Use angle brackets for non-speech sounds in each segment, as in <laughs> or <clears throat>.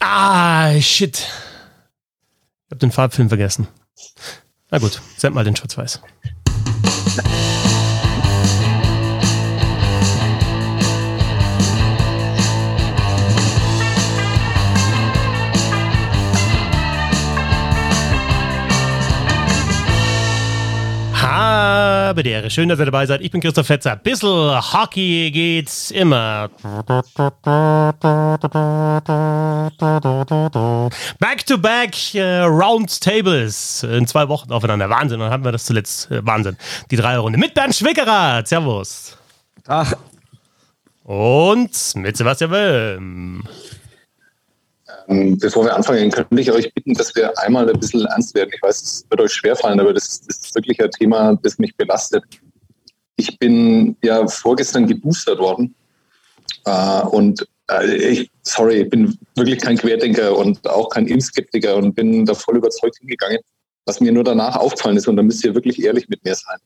Ah, shit. Ich habe den Farbfilm vergessen. Na gut, send mal den Schwarz-Weiß. Ehre. Schön, dass ihr dabei seid. Ich bin Christoph Fetzer. Bissl Hockey geht's immer. Back to back uh, Round Tables in zwei Wochen aufeinander. Wahnsinn. Dann haben wir das zuletzt. Äh, Wahnsinn. Die Dreierrunde mit Bernd Schwickerer. Servus. Ach. Und mit Sebastian Wölm. Ähm, bevor wir anfangen, könnte ich euch bitten, dass wir einmal ein bisschen ernst werden. Ich weiß, es wird euch schwerfallen, aber das, das ist wirklich ein Thema, das mich belastet. Ich bin ja vorgestern geboostert worden äh, und äh, ich, sorry, ich bin wirklich kein Querdenker und auch kein Impfskeptiker und bin da voll überzeugt hingegangen, was mir nur danach aufgefallen ist und da müsst ihr wirklich ehrlich mit mir sein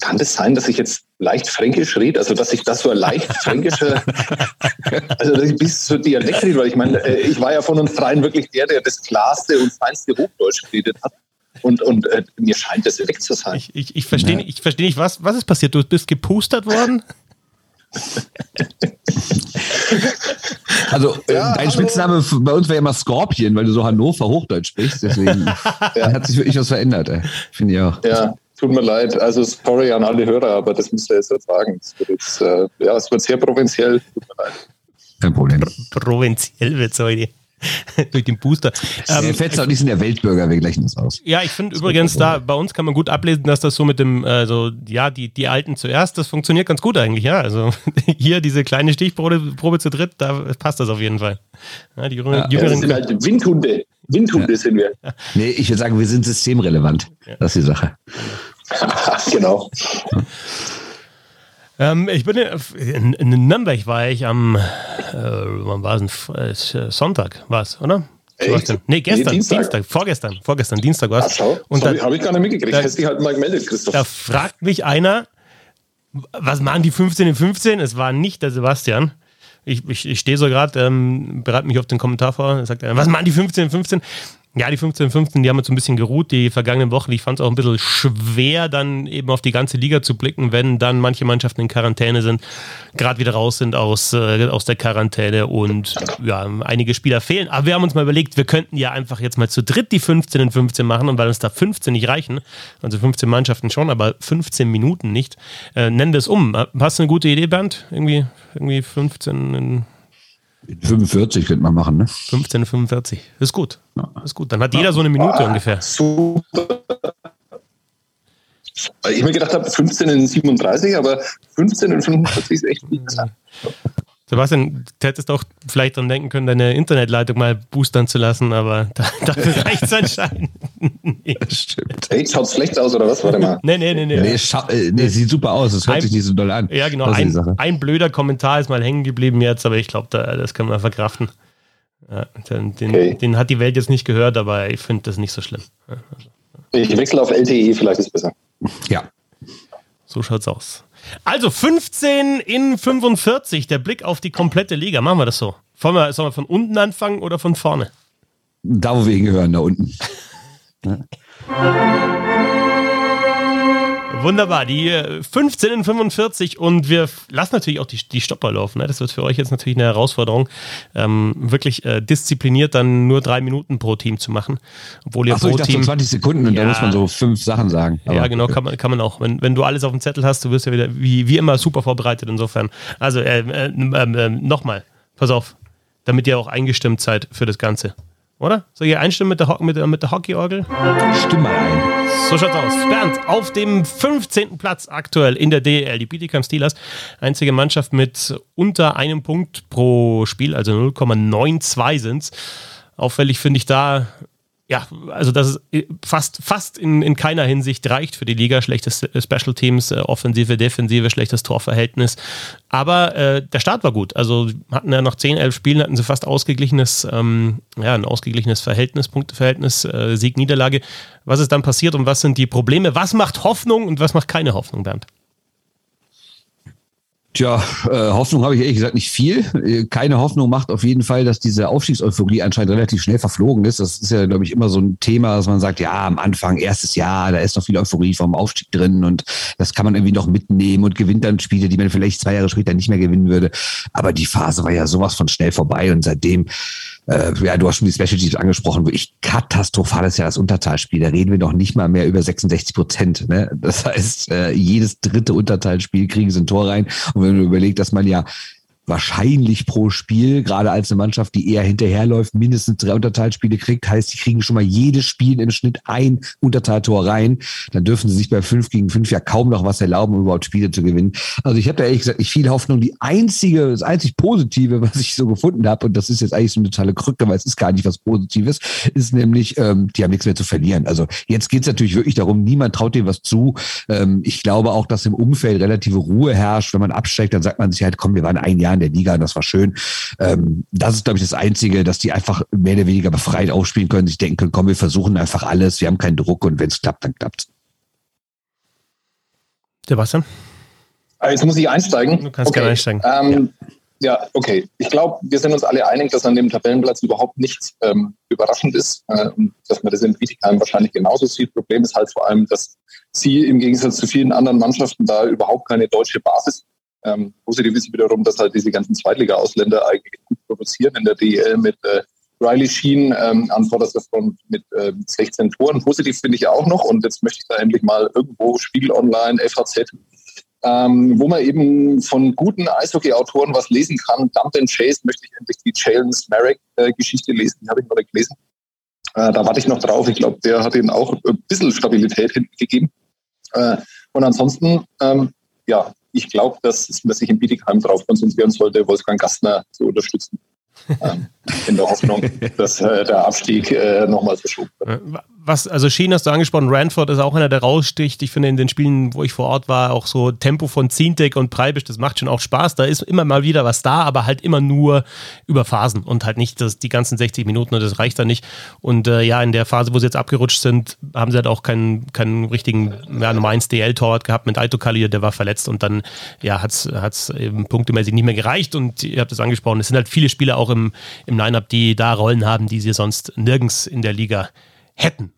kann das sein, dass ich jetzt leicht fränkisch rede? Also, dass ich das so leicht fränkischer, <laughs> also, dass ich bis so Dialekt rede, weil ich meine, äh, ich war ja von uns dreien wirklich der, der das klarste und feinste Hochdeutsch geredet hat. Und, und äh, mir scheint das weg zu sein. Ich, ich, ich verstehe ja. ich versteh nicht, was, was ist passiert? Du bist gepustert worden? <laughs> also, ja, dein Spitzname bei uns wäre immer Scorpion, weil du so Hannover Hochdeutsch sprichst. Deswegen <laughs> ja. hat sich wirklich was verändert, finde ich auch. Ja, tut mir leid. Also sorry an alle Hörer, aber das müsst ihr jetzt sagen. Es wird jetzt, äh, ja, es wird sehr provinziell. Tut mir leid. Kein Problem. Provinziell wird es <laughs> heute. durch den Booster. Ähm, Fetzer und ich sind der Weltbürger, wir gleichen das aus. Ja, ich finde übrigens da, bei uns kann man gut ablesen, dass das so mit dem, also ja, die, die Alten zuerst, das funktioniert ganz gut eigentlich, ja. Also <laughs> hier diese kleine Stichprobe Probe zu dritt, da passt das auf jeden Fall. Ja, die jüngeren, ja, jüngeren sind halt Windhunde. Windhunde ja. sind wir. Nee, ich würde sagen, wir sind systemrelevant. Das ist die Sache. <laughs> genau. Ähm, ich bin in, in, Nürnberg war ich am, äh, wann war es? Äh, Sonntag war es, oder? Echt? Nee, gestern, nee, Dienstag. Dienstag. vorgestern, vorgestern, Dienstag war es. Und da habe ich gar nicht mitgekriegt. Da, Hättest dich halt mal gemeldet, Christoph. Da fragt mich einer, was machen die 15 in 15? Es war nicht der Sebastian. Ich, ich, ich stehe so gerade, ähm, bereite mich auf den Kommentar vor. Sagt er, was machen die 15 in 15? Ja, die 15, 15, die haben jetzt ein bisschen geruht die vergangenen Wochen. Ich fand es auch ein bisschen schwer, dann eben auf die ganze Liga zu blicken, wenn dann manche Mannschaften in Quarantäne sind, gerade wieder raus sind aus, äh, aus der Quarantäne und ja, einige Spieler fehlen. Aber wir haben uns mal überlegt, wir könnten ja einfach jetzt mal zu dritt die 15 in 15 machen und weil uns da 15 nicht reichen, also 15 Mannschaften schon, aber 15 Minuten nicht, äh, nennen wir es um. Hast du eine gute Idee, Bernd? Irgendwie, irgendwie 15 in 45 könnte man machen, ne? 15, 45. Ist gut. Ist gut. Dann hat jeder so eine Minute ah, ungefähr. Super. Ich mir gedacht habe, 15 in 37, aber 15 in 45 ist echt interessant. Sebastian, du hättest auch vielleicht daran denken können, deine Internetleitung mal boostern zu lassen, aber <laughs> da, dafür reicht es anscheinend. nee. Das stimmt. Hey, schaut schlecht aus oder was? Warte mal. Nee, nee, nee. Nee, nee, äh, nee sieht super aus. Das hört ein, sich nicht so doll an. Ja, genau. Ein, ein, blöder Kommentar ist mal hängen geblieben jetzt, aber ich glaube, da, das kann man verkraften. Ja, den, okay. den, hat die Welt jetzt nicht gehört, aber ich finde das nicht so schlimm. Also, ich wechsle auf LTE, vielleicht ist es besser. Ja. So schaut's aus. Also 15 in 45, der Blick auf die komplette Liga. Machen wir das so. Sollen wir, sollen wir von unten anfangen oder von vorne? Da, wo wir hingehören, da unten. <laughs> Wunderbar, die 15 in 45 und wir lassen natürlich auch die, die Stopper laufen. Ne? Das wird für euch jetzt natürlich eine Herausforderung, ähm, wirklich äh, diszipliniert dann nur drei Minuten pro Team zu machen. Obwohl ihr Ach so, pro ich dachte Team, so 20 Sekunden und ja, da muss man so fünf Sachen sagen. Aber, ja, genau, kann, man, kann man auch. Wenn, wenn du alles auf dem Zettel hast, du wirst ja wieder wie, wie immer super vorbereitet insofern. Also äh, äh, äh, nochmal, pass auf, damit ihr auch eingestimmt seid für das Ganze. Oder? Soll ich einstimmen mit der, mit der, mit der Hockeyorgel? Stimm mal ein. So schaut's aus. Bernd, auf dem 15. Platz aktuell in der DL, die Bietigheim Steelers. Einzige Mannschaft mit unter einem Punkt pro Spiel, also 0,92 sind's. Auffällig finde ich da ja, also das ist äh, fast, fast in, in keiner Hinsicht reicht für die Liga. Schlechtes äh, Special Teams, äh, Offensive, Defensive, schlechtes Torverhältnis. Aber äh, der Start war gut. Also hatten ja nach 10, 11 Spielen hatten sie fast ausgeglichenes, ähm, ja, ein ausgeglichenes Verhältnis, Punkteverhältnis, äh, Sieg, Niederlage. Was ist dann passiert und was sind die Probleme? Was macht Hoffnung und was macht keine Hoffnung, Bernd? Tja, äh, Hoffnung habe ich ehrlich gesagt nicht viel. Äh, keine Hoffnung macht auf jeden Fall, dass diese Aufstiegseuphorie anscheinend relativ schnell verflogen ist. Das ist ja, glaube ich, immer so ein Thema, dass man sagt, ja, am Anfang, erstes Jahr, da ist noch viel Euphorie vom Aufstieg drin und das kann man irgendwie noch mitnehmen und gewinnt dann Spiele, die man vielleicht zwei Jahre später nicht mehr gewinnen würde. Aber die Phase war ja sowas von schnell vorbei und seitdem äh, ja, du hast schon die Special Teams angesprochen, wirklich katastrophales Jahr das Unterzahlspiel. Da reden wir noch nicht mal mehr über 66 Prozent. Ne? Das heißt, äh, jedes dritte Unterzahlspiel kriegen sie ein Tor rein. Und wenn man überlegt, dass man ja wahrscheinlich pro Spiel, gerade als eine Mannschaft, die eher hinterherläuft, mindestens drei Unterteilspiele kriegt, heißt, die kriegen schon mal jedes Spiel im Schnitt ein Unterteiltor rein. Dann dürfen sie sich bei fünf gegen fünf ja kaum noch was erlauben, um überhaupt Spiele zu gewinnen. Also ich habe da ehrlich gesagt nicht viel Hoffnung. Die einzige, das einzig Positive, was ich so gefunden habe, und das ist jetzt eigentlich so eine totale Krücke, weil es ist gar nicht was Positives, ist nämlich, ähm, die haben nichts mehr zu verlieren. Also jetzt geht es natürlich wirklich darum, niemand traut dem was zu. Ähm, ich glaube auch, dass im Umfeld relative Ruhe herrscht. Wenn man absteigt, dann sagt man sich halt, komm, wir waren ein Jahr in der Liga und das war schön. Ähm, das ist, glaube ich, das Einzige, dass die einfach mehr oder weniger befreit aufspielen können, sich denken können, komm, wir versuchen einfach alles, wir haben keinen Druck und wenn es klappt, dann klappt Sebastian? Ah, jetzt muss ich einsteigen. Du kannst okay. gerne einsteigen. Ähm, ja. ja. okay. Ich glaube, wir sind uns alle einig, dass an dem Tabellenplatz überhaupt nichts ähm, überraschend ist. Äh, dass man das in Bietigheim wahrscheinlich genauso sieht. Problem ist halt vor allem, dass sie im Gegensatz zu vielen anderen Mannschaften da überhaupt keine deutsche Basis ähm, positiv ist wiederum, dass halt diese ganzen Zweitliga-Ausländer eigentlich gut produzieren in der DEL mit äh, Riley Sheen ähm, an vorderster Front mit äh, 16 Toren. Positiv finde ich auch noch und jetzt möchte ich da endlich mal irgendwo Spiegel Online, FAZ, ähm, wo man eben von guten Eishockey-Autoren was lesen kann. Dump and Chase möchte ich endlich die Jalen Smarrick-Geschichte äh, lesen, die habe ich noch nicht gelesen. Äh, da warte ich noch drauf. Ich glaube, der hat ihnen auch ein bisschen Stabilität hinten gegeben. Äh, und ansonsten, ähm, ja, ich glaube, dass man sich in Bietigheim darauf konzentrieren sollte, Wolfgang Gastner zu unterstützen. <laughs> ähm, in der Hoffnung, dass äh, der Abstieg äh, nochmal verschoben wird. Was, also Schien hast du angesprochen, Ranford ist auch einer, der raussticht. Ich finde in den Spielen, wo ich vor Ort war, auch so Tempo von Zintek und Preibisch, das macht schon auch Spaß. Da ist immer mal wieder was da, aber halt immer nur über Phasen und halt nicht das, die ganzen 60 Minuten und das reicht dann nicht. Und äh, ja, in der Phase, wo sie jetzt abgerutscht sind, haben sie halt auch keinen, keinen richtigen ja, Nummer 1 DL-Torwart gehabt mit Aito Kalir, der war verletzt und dann ja, hat es eben punktemäßig nicht mehr gereicht und ihr habt es angesprochen, es sind halt viele Spieler auch im, im Line-Up, die da Rollen haben, die sie sonst nirgends in der Liga hätten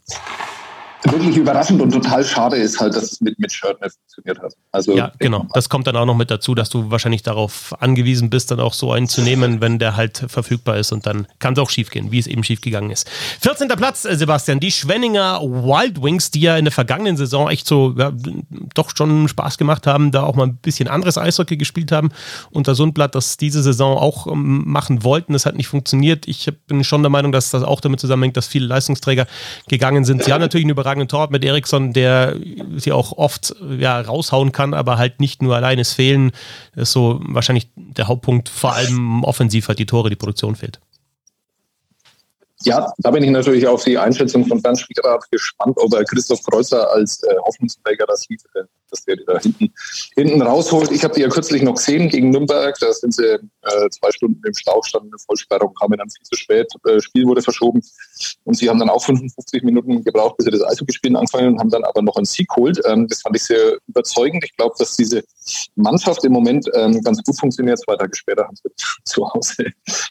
wirklich überraschend und total schade ist halt, dass es mit, mit Shirt nicht funktioniert hat. Also, ja, genau. Das kommt dann auch noch mit dazu, dass du wahrscheinlich darauf angewiesen bist, dann auch so einen zu nehmen, wenn der halt verfügbar ist und dann kann es auch schief gehen, wie es eben schief gegangen ist. 14. Platz, äh, Sebastian, die Schwenninger Wild Wings, die ja in der vergangenen Saison echt so ja, doch schon Spaß gemacht haben, da auch mal ein bisschen anderes Eishockey gespielt haben. Unter Sundblatt, das diese Saison auch ähm, machen wollten, das hat nicht funktioniert. Ich bin schon der Meinung, dass das auch damit zusammenhängt, dass viele Leistungsträger gegangen sind. Sie haben natürlich eine überragenden Torwart mit Eriksson, der sie auch oft ja, raushauen kann, aber halt nicht nur alleines fehlen. Das ist so wahrscheinlich der Hauptpunkt, vor allem offensiv halt die Tore, die Produktion fehlt. Ja, da bin ich natürlich auf die Einschätzung von Bernd Schwierath gespannt, ob er Christoph Kreuzer als äh, Hoffnungsträger das sieht, äh, dass der da hinten, hinten rausholt. Ich habe die ja kürzlich noch gesehen gegen Nürnberg. Da sind sie äh, zwei Stunden im Stau, standen eine Vollsperrung, kamen dann viel zu spät. Äh, Spiel wurde verschoben. Und sie haben dann auch 55 Minuten gebraucht, bis sie das Eishockeyspielen angefangen und haben dann aber noch einen Sieg geholt. Ähm, das fand ich sehr überzeugend. Ich glaube, dass diese Mannschaft im Moment ähm, ganz gut funktioniert. Zwei Tage später haben sie <laughs> zu Hause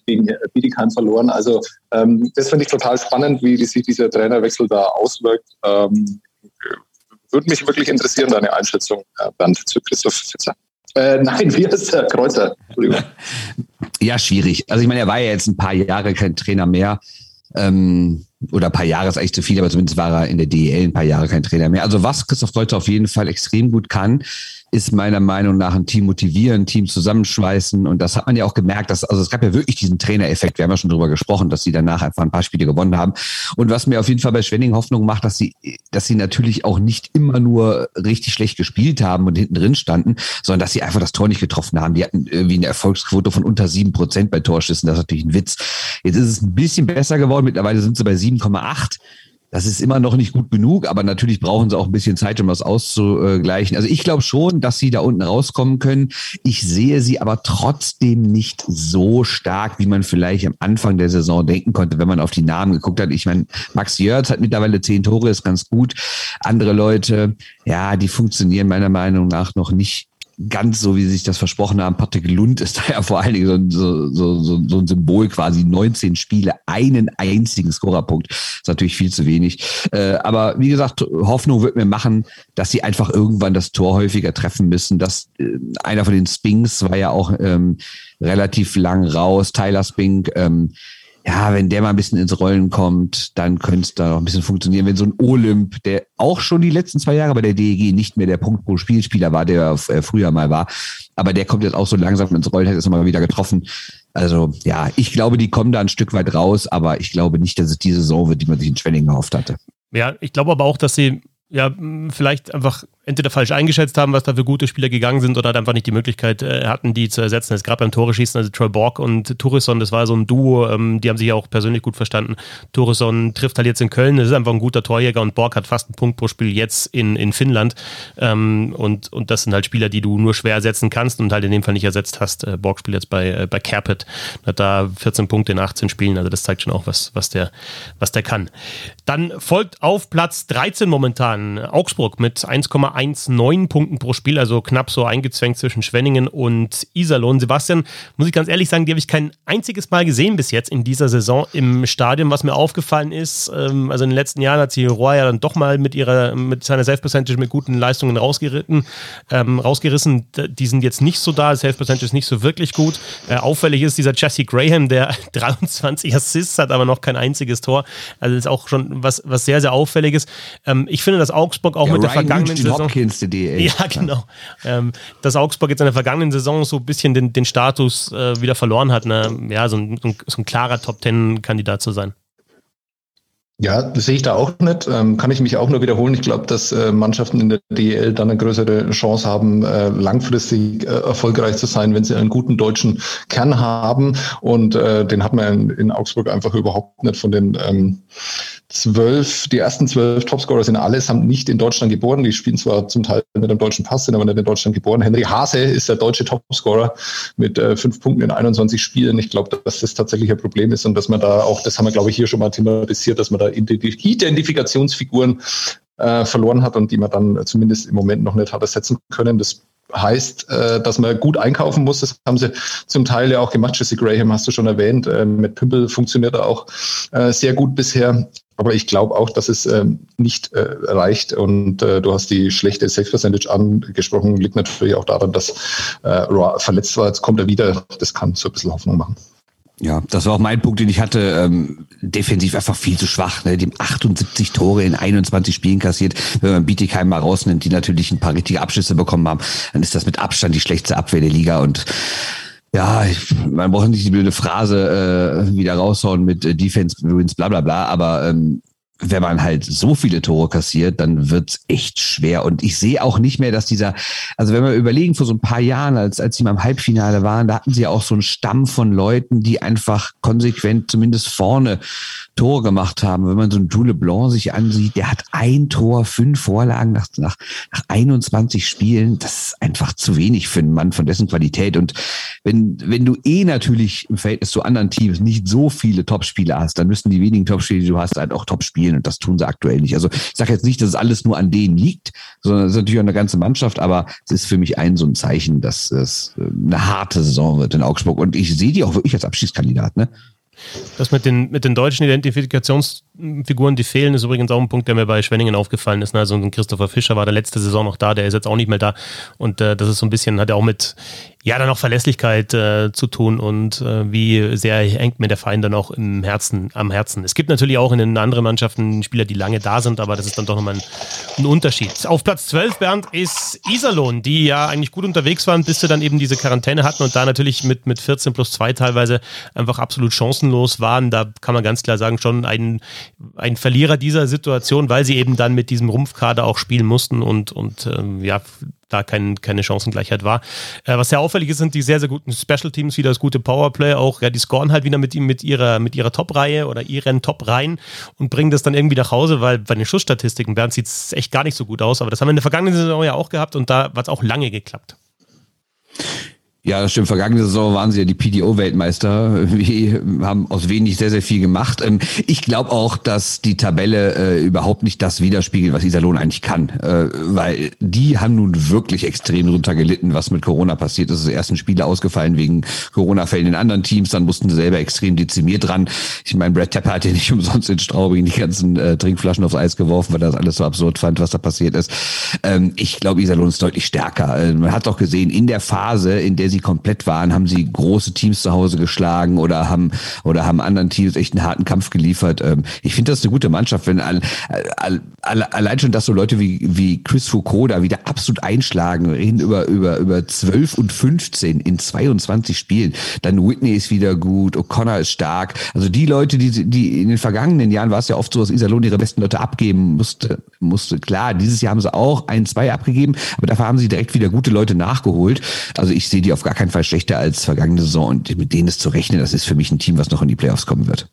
gegen Bietigheim verloren. Also ähm, das finde ich total spannend, wie sich dieser Trainerwechsel da auswirkt. Ähm, würde mich wirklich interessieren, deine Einschätzung, Bernd, zu Christoph Fitzer. Äh, nein, <laughs> wie ist der Kreuzer? Entschuldigung. <laughs> Ja, schwierig. Also ich meine, er war ja jetzt ein paar Jahre kein Trainer mehr. Ähm, oder ein paar Jahre ist eigentlich zu viel, aber zumindest war er in der DEL ein paar Jahre kein Trainer mehr. Also was Christoph Kreuzer auf jeden Fall extrem gut kann, ist meiner Meinung nach ein Team motivieren, ein Team zusammenschweißen. Und das hat man ja auch gemerkt, dass, also es gab ja wirklich diesen Trainereffekt. Wir haben ja schon drüber gesprochen, dass sie danach einfach ein paar Spiele gewonnen haben. Und was mir auf jeden Fall bei Schwenning Hoffnung macht, dass sie, dass sie natürlich auch nicht immer nur richtig schlecht gespielt haben und hinten drin standen, sondern dass sie einfach das Tor nicht getroffen haben. Die hatten irgendwie eine Erfolgsquote von unter sieben Prozent bei Torschüssen. Das ist natürlich ein Witz. Jetzt ist es ein bisschen besser geworden. Mittlerweile sind sie bei 7,8. Das ist immer noch nicht gut genug, aber natürlich brauchen sie auch ein bisschen Zeit, um das auszugleichen. Also ich glaube schon, dass sie da unten rauskommen können. Ich sehe sie aber trotzdem nicht so stark, wie man vielleicht am Anfang der Saison denken konnte, wenn man auf die Namen geguckt hat. Ich meine, Max Jörz hat mittlerweile zehn Tore, ist ganz gut. Andere Leute, ja, die funktionieren meiner Meinung nach noch nicht ganz so, wie sie sich das versprochen haben. Patrick Lund ist da ja vor allen Dingen so, so, so, so ein Symbol quasi. 19 Spiele, einen einzigen Scorerpunkt. Ist natürlich viel zu wenig. Äh, aber wie gesagt, Hoffnung wird mir machen, dass sie einfach irgendwann das Tor häufiger treffen müssen. Dass äh, einer von den Spinks war ja auch ähm, relativ lang raus, Tyler Spink. Ähm, ja, wenn der mal ein bisschen ins Rollen kommt, dann könnte es da noch ein bisschen funktionieren. Wenn so ein Olymp, der auch schon die letzten zwei Jahre bei der DEG nicht mehr der Punkt pro Spielspieler war, der äh, früher mal war, aber der kommt jetzt auch so langsam ins Rollen, hat jetzt mal wieder getroffen. Also ja, ich glaube, die kommen da ein Stück weit raus, aber ich glaube nicht, dass es diese Saison wird, die man sich in Schwenning gehofft hatte. Ja, ich glaube aber auch, dass sie ja, vielleicht einfach entweder falsch eingeschätzt haben, was da für gute Spieler gegangen sind oder halt einfach nicht die Möglichkeit äh, hatten, die zu ersetzen. Jetzt gerade beim Tore schießen, also Troy Borg und Tourisson, das war so ein Duo, ähm, die haben sich ja auch persönlich gut verstanden. Tourisson trifft halt jetzt in Köln, das ist einfach ein guter Torjäger und Borg hat fast einen Punkt pro Spiel jetzt in, in Finnland. Ähm, und, und das sind halt Spieler, die du nur schwer ersetzen kannst und halt in dem Fall nicht ersetzt hast. Äh, Borg spielt jetzt bei, äh, bei Carpet, hat da 14 Punkte in 18 Spielen, also das zeigt schon auch, was, was, der, was der kann. Dann folgt auf Platz 13 momentan Augsburg mit 1,19 Punkten pro Spiel, also knapp so eingezwängt zwischen Schwenningen und Iserlohn. Sebastian, muss ich ganz ehrlich sagen, die habe ich kein einziges Mal gesehen bis jetzt in dieser Saison im Stadion. Was mir aufgefallen ist, ähm, also in den letzten Jahren hat sie Roy ja dann doch mal mit ihrer, mit seiner Self-Percentage mit guten Leistungen rausgeritten, ähm, rausgerissen. Die sind jetzt nicht so da, Self-Percentage ist nicht so wirklich gut. Äh, auffällig ist dieser Jesse Graham, der <laughs> 23 Assists hat, aber noch kein einziges Tor. Also ist auch schon was, was sehr, sehr auffälliges. Ähm, ich finde, dass Augsburg auch ja, mit Ryan der vergangenen Saison. Hopkins, die ja, genau. Ähm, dass Augsburg jetzt in der vergangenen Saison so ein bisschen den, den Status äh, wieder verloren hat, ne? ja, so ein, so ein klarer Top-Ten-Kandidat zu sein. Ja, das sehe ich da auch nicht. Ähm, kann ich mich auch nur wiederholen. Ich glaube, dass äh, Mannschaften in der DEL dann eine größere Chance haben, äh, langfristig äh, erfolgreich zu sein, wenn sie einen guten deutschen Kern haben. Und äh, den hat man in, in Augsburg einfach überhaupt nicht von den ähm, zwölf, die ersten zwölf Topscorer sind allesamt nicht in Deutschland geboren. Die spielen zwar zum Teil mit einem deutschen Pass, sind aber nicht in Deutschland geboren. Henry Hase ist der deutsche Topscorer mit äh, fünf Punkten in 21 Spielen. Ich glaube, dass das tatsächlich ein Problem ist und dass man da auch, das haben wir, glaube ich, hier schon mal thematisiert, dass man da Identifikationsfiguren äh, verloren hat und die man dann zumindest im Moment noch nicht hat ersetzen können. Das heißt, äh, dass man gut einkaufen muss. Das haben sie zum Teil ja auch gemacht. Jesse Graham hast du schon erwähnt. Äh, mit Pümpel funktioniert er auch sehr gut bisher. Aber ich glaube auch, dass es ähm, nicht reicht. Und du hast die schlechte Safe Percentage angesprochen. Liegt natürlich auch daran, dass äh, verletzt war. Jetzt kommt er wieder. Das kann so ein bisschen Hoffnung machen. Ja, das war auch mein Punkt, den ich hatte. Ähm, defensiv einfach viel zu schwach. Ne? Dem 78 Tore in 21 Spielen kassiert. Wenn man Bietigheim mal rausnimmt, die natürlich ein paar richtige Abschlüsse bekommen haben, dann ist das mit Abstand die schlechteste Abwehr der Liga. Und ja, ich, man braucht nicht die blöde Phrase äh, wieder raushauen mit äh, Defense wins bla bla bla, aber ähm, wenn man halt so viele Tore kassiert, dann wird's echt schwer. Und ich sehe auch nicht mehr, dass dieser, also wenn wir überlegen, vor so ein paar Jahren, als, als sie mal im Halbfinale waren, da hatten sie ja auch so einen Stamm von Leuten, die einfach konsequent zumindest vorne Tore gemacht haben. Wenn man so einen Doule Blanc sich ansieht, der hat ein Tor, fünf Vorlagen nach, nach, nach 21 Spielen. Das ist einfach zu wenig für einen Mann von dessen Qualität. Und wenn, wenn du eh natürlich im Verhältnis zu anderen Teams nicht so viele Topspieler hast, dann müssen die wenigen Topspieler, die du hast, halt auch top spielen. Und das tun sie aktuell nicht. Also ich sage jetzt nicht, dass es alles nur an denen liegt, sondern es ist natürlich auch eine ganze Mannschaft, aber es ist für mich ein so ein Zeichen, dass es eine harte Saison wird in Augsburg. Und ich sehe die auch wirklich als Abschiedskandidat. Ne? Das mit den, mit den deutschen Identifikationsfiguren, die fehlen, ist übrigens auch ein Punkt, der mir bei Schwenningen aufgefallen ist. Also ein Christopher Fischer war der letzte Saison noch da, der ist jetzt auch nicht mehr da. Und äh, das ist so ein bisschen, hat er auch mit ja, dann auch Verlässlichkeit äh, zu tun und äh, wie sehr hängt mir der Verein dann auch im Herzen, am Herzen. Es gibt natürlich auch in den anderen Mannschaften Spieler, die lange da sind, aber das ist dann doch nochmal ein, ein Unterschied. Auf Platz 12, Bernd, ist Iserlohn, die ja eigentlich gut unterwegs waren, bis sie dann eben diese Quarantäne hatten und da natürlich mit, mit 14 plus 2 teilweise einfach absolut chancenlos waren. Da kann man ganz klar sagen, schon ein, ein Verlierer dieser Situation, weil sie eben dann mit diesem Rumpfkader auch spielen mussten und, und ähm, ja, da kein, keine Chancengleichheit war. Äh, was sehr auffällig ist, sind die sehr, sehr guten Special Teams, wieder das gute Powerplay, auch, ja, die scoren halt wieder mit, mit ihrer, mit ihrer Top-Reihe oder ihren Top-Reihen und bringen das dann irgendwie nach Hause, weil bei den Schussstatistiken, Bernd, sieht es echt gar nicht so gut aus, aber das haben wir in der vergangenen Saison ja auch gehabt und da hat es auch lange geklappt. Ja, das stimmt. Vergangene Saison waren sie ja die PDO-Weltmeister. Wir haben aus wenig sehr, sehr viel gemacht. Ähm, ich glaube auch, dass die Tabelle äh, überhaupt nicht das widerspiegelt, was Iserlohn eigentlich kann. Äh, weil die haben nun wirklich extrem drunter gelitten, was mit Corona passiert ist. Es ersten Spiele ausgefallen wegen Corona-Fällen in anderen Teams. Dann mussten sie selber extrem dezimiert ran. Ich meine, Brad Tepper hat ja nicht <laughs> umsonst in Straubing die ganzen äh, Trinkflaschen aufs Eis geworfen, weil er das alles so absurd fand, was da passiert ist. Ähm, ich glaube, Iserlohn ist deutlich stärker. man hat auch gesehen, in der Phase, in der sie komplett waren, haben sie große Teams zu Hause geschlagen oder haben oder haben anderen Teams echt einen harten Kampf geliefert. Ähm, ich finde das ist eine gute Mannschaft, wenn all, all, all, allein schon, dass so Leute wie, wie Chris Foucault da wieder absolut einschlagen, reden über, über, über 12 und 15 in 22 Spielen. Dann Whitney ist wieder gut, O'Connor ist stark. Also die Leute, die, die in den vergangenen Jahren war es ja oft so, dass Iserlohn ihre besten Leute abgeben musste, musste. Klar, dieses Jahr haben sie auch ein, zwei abgegeben, aber dafür haben sie direkt wieder gute Leute nachgeholt. Also ich sehe die auf gar keinen Fall schlechter als vergangene Saison und mit denen ist zu rechnen, das ist für mich ein Team, was noch in die Playoffs kommen wird.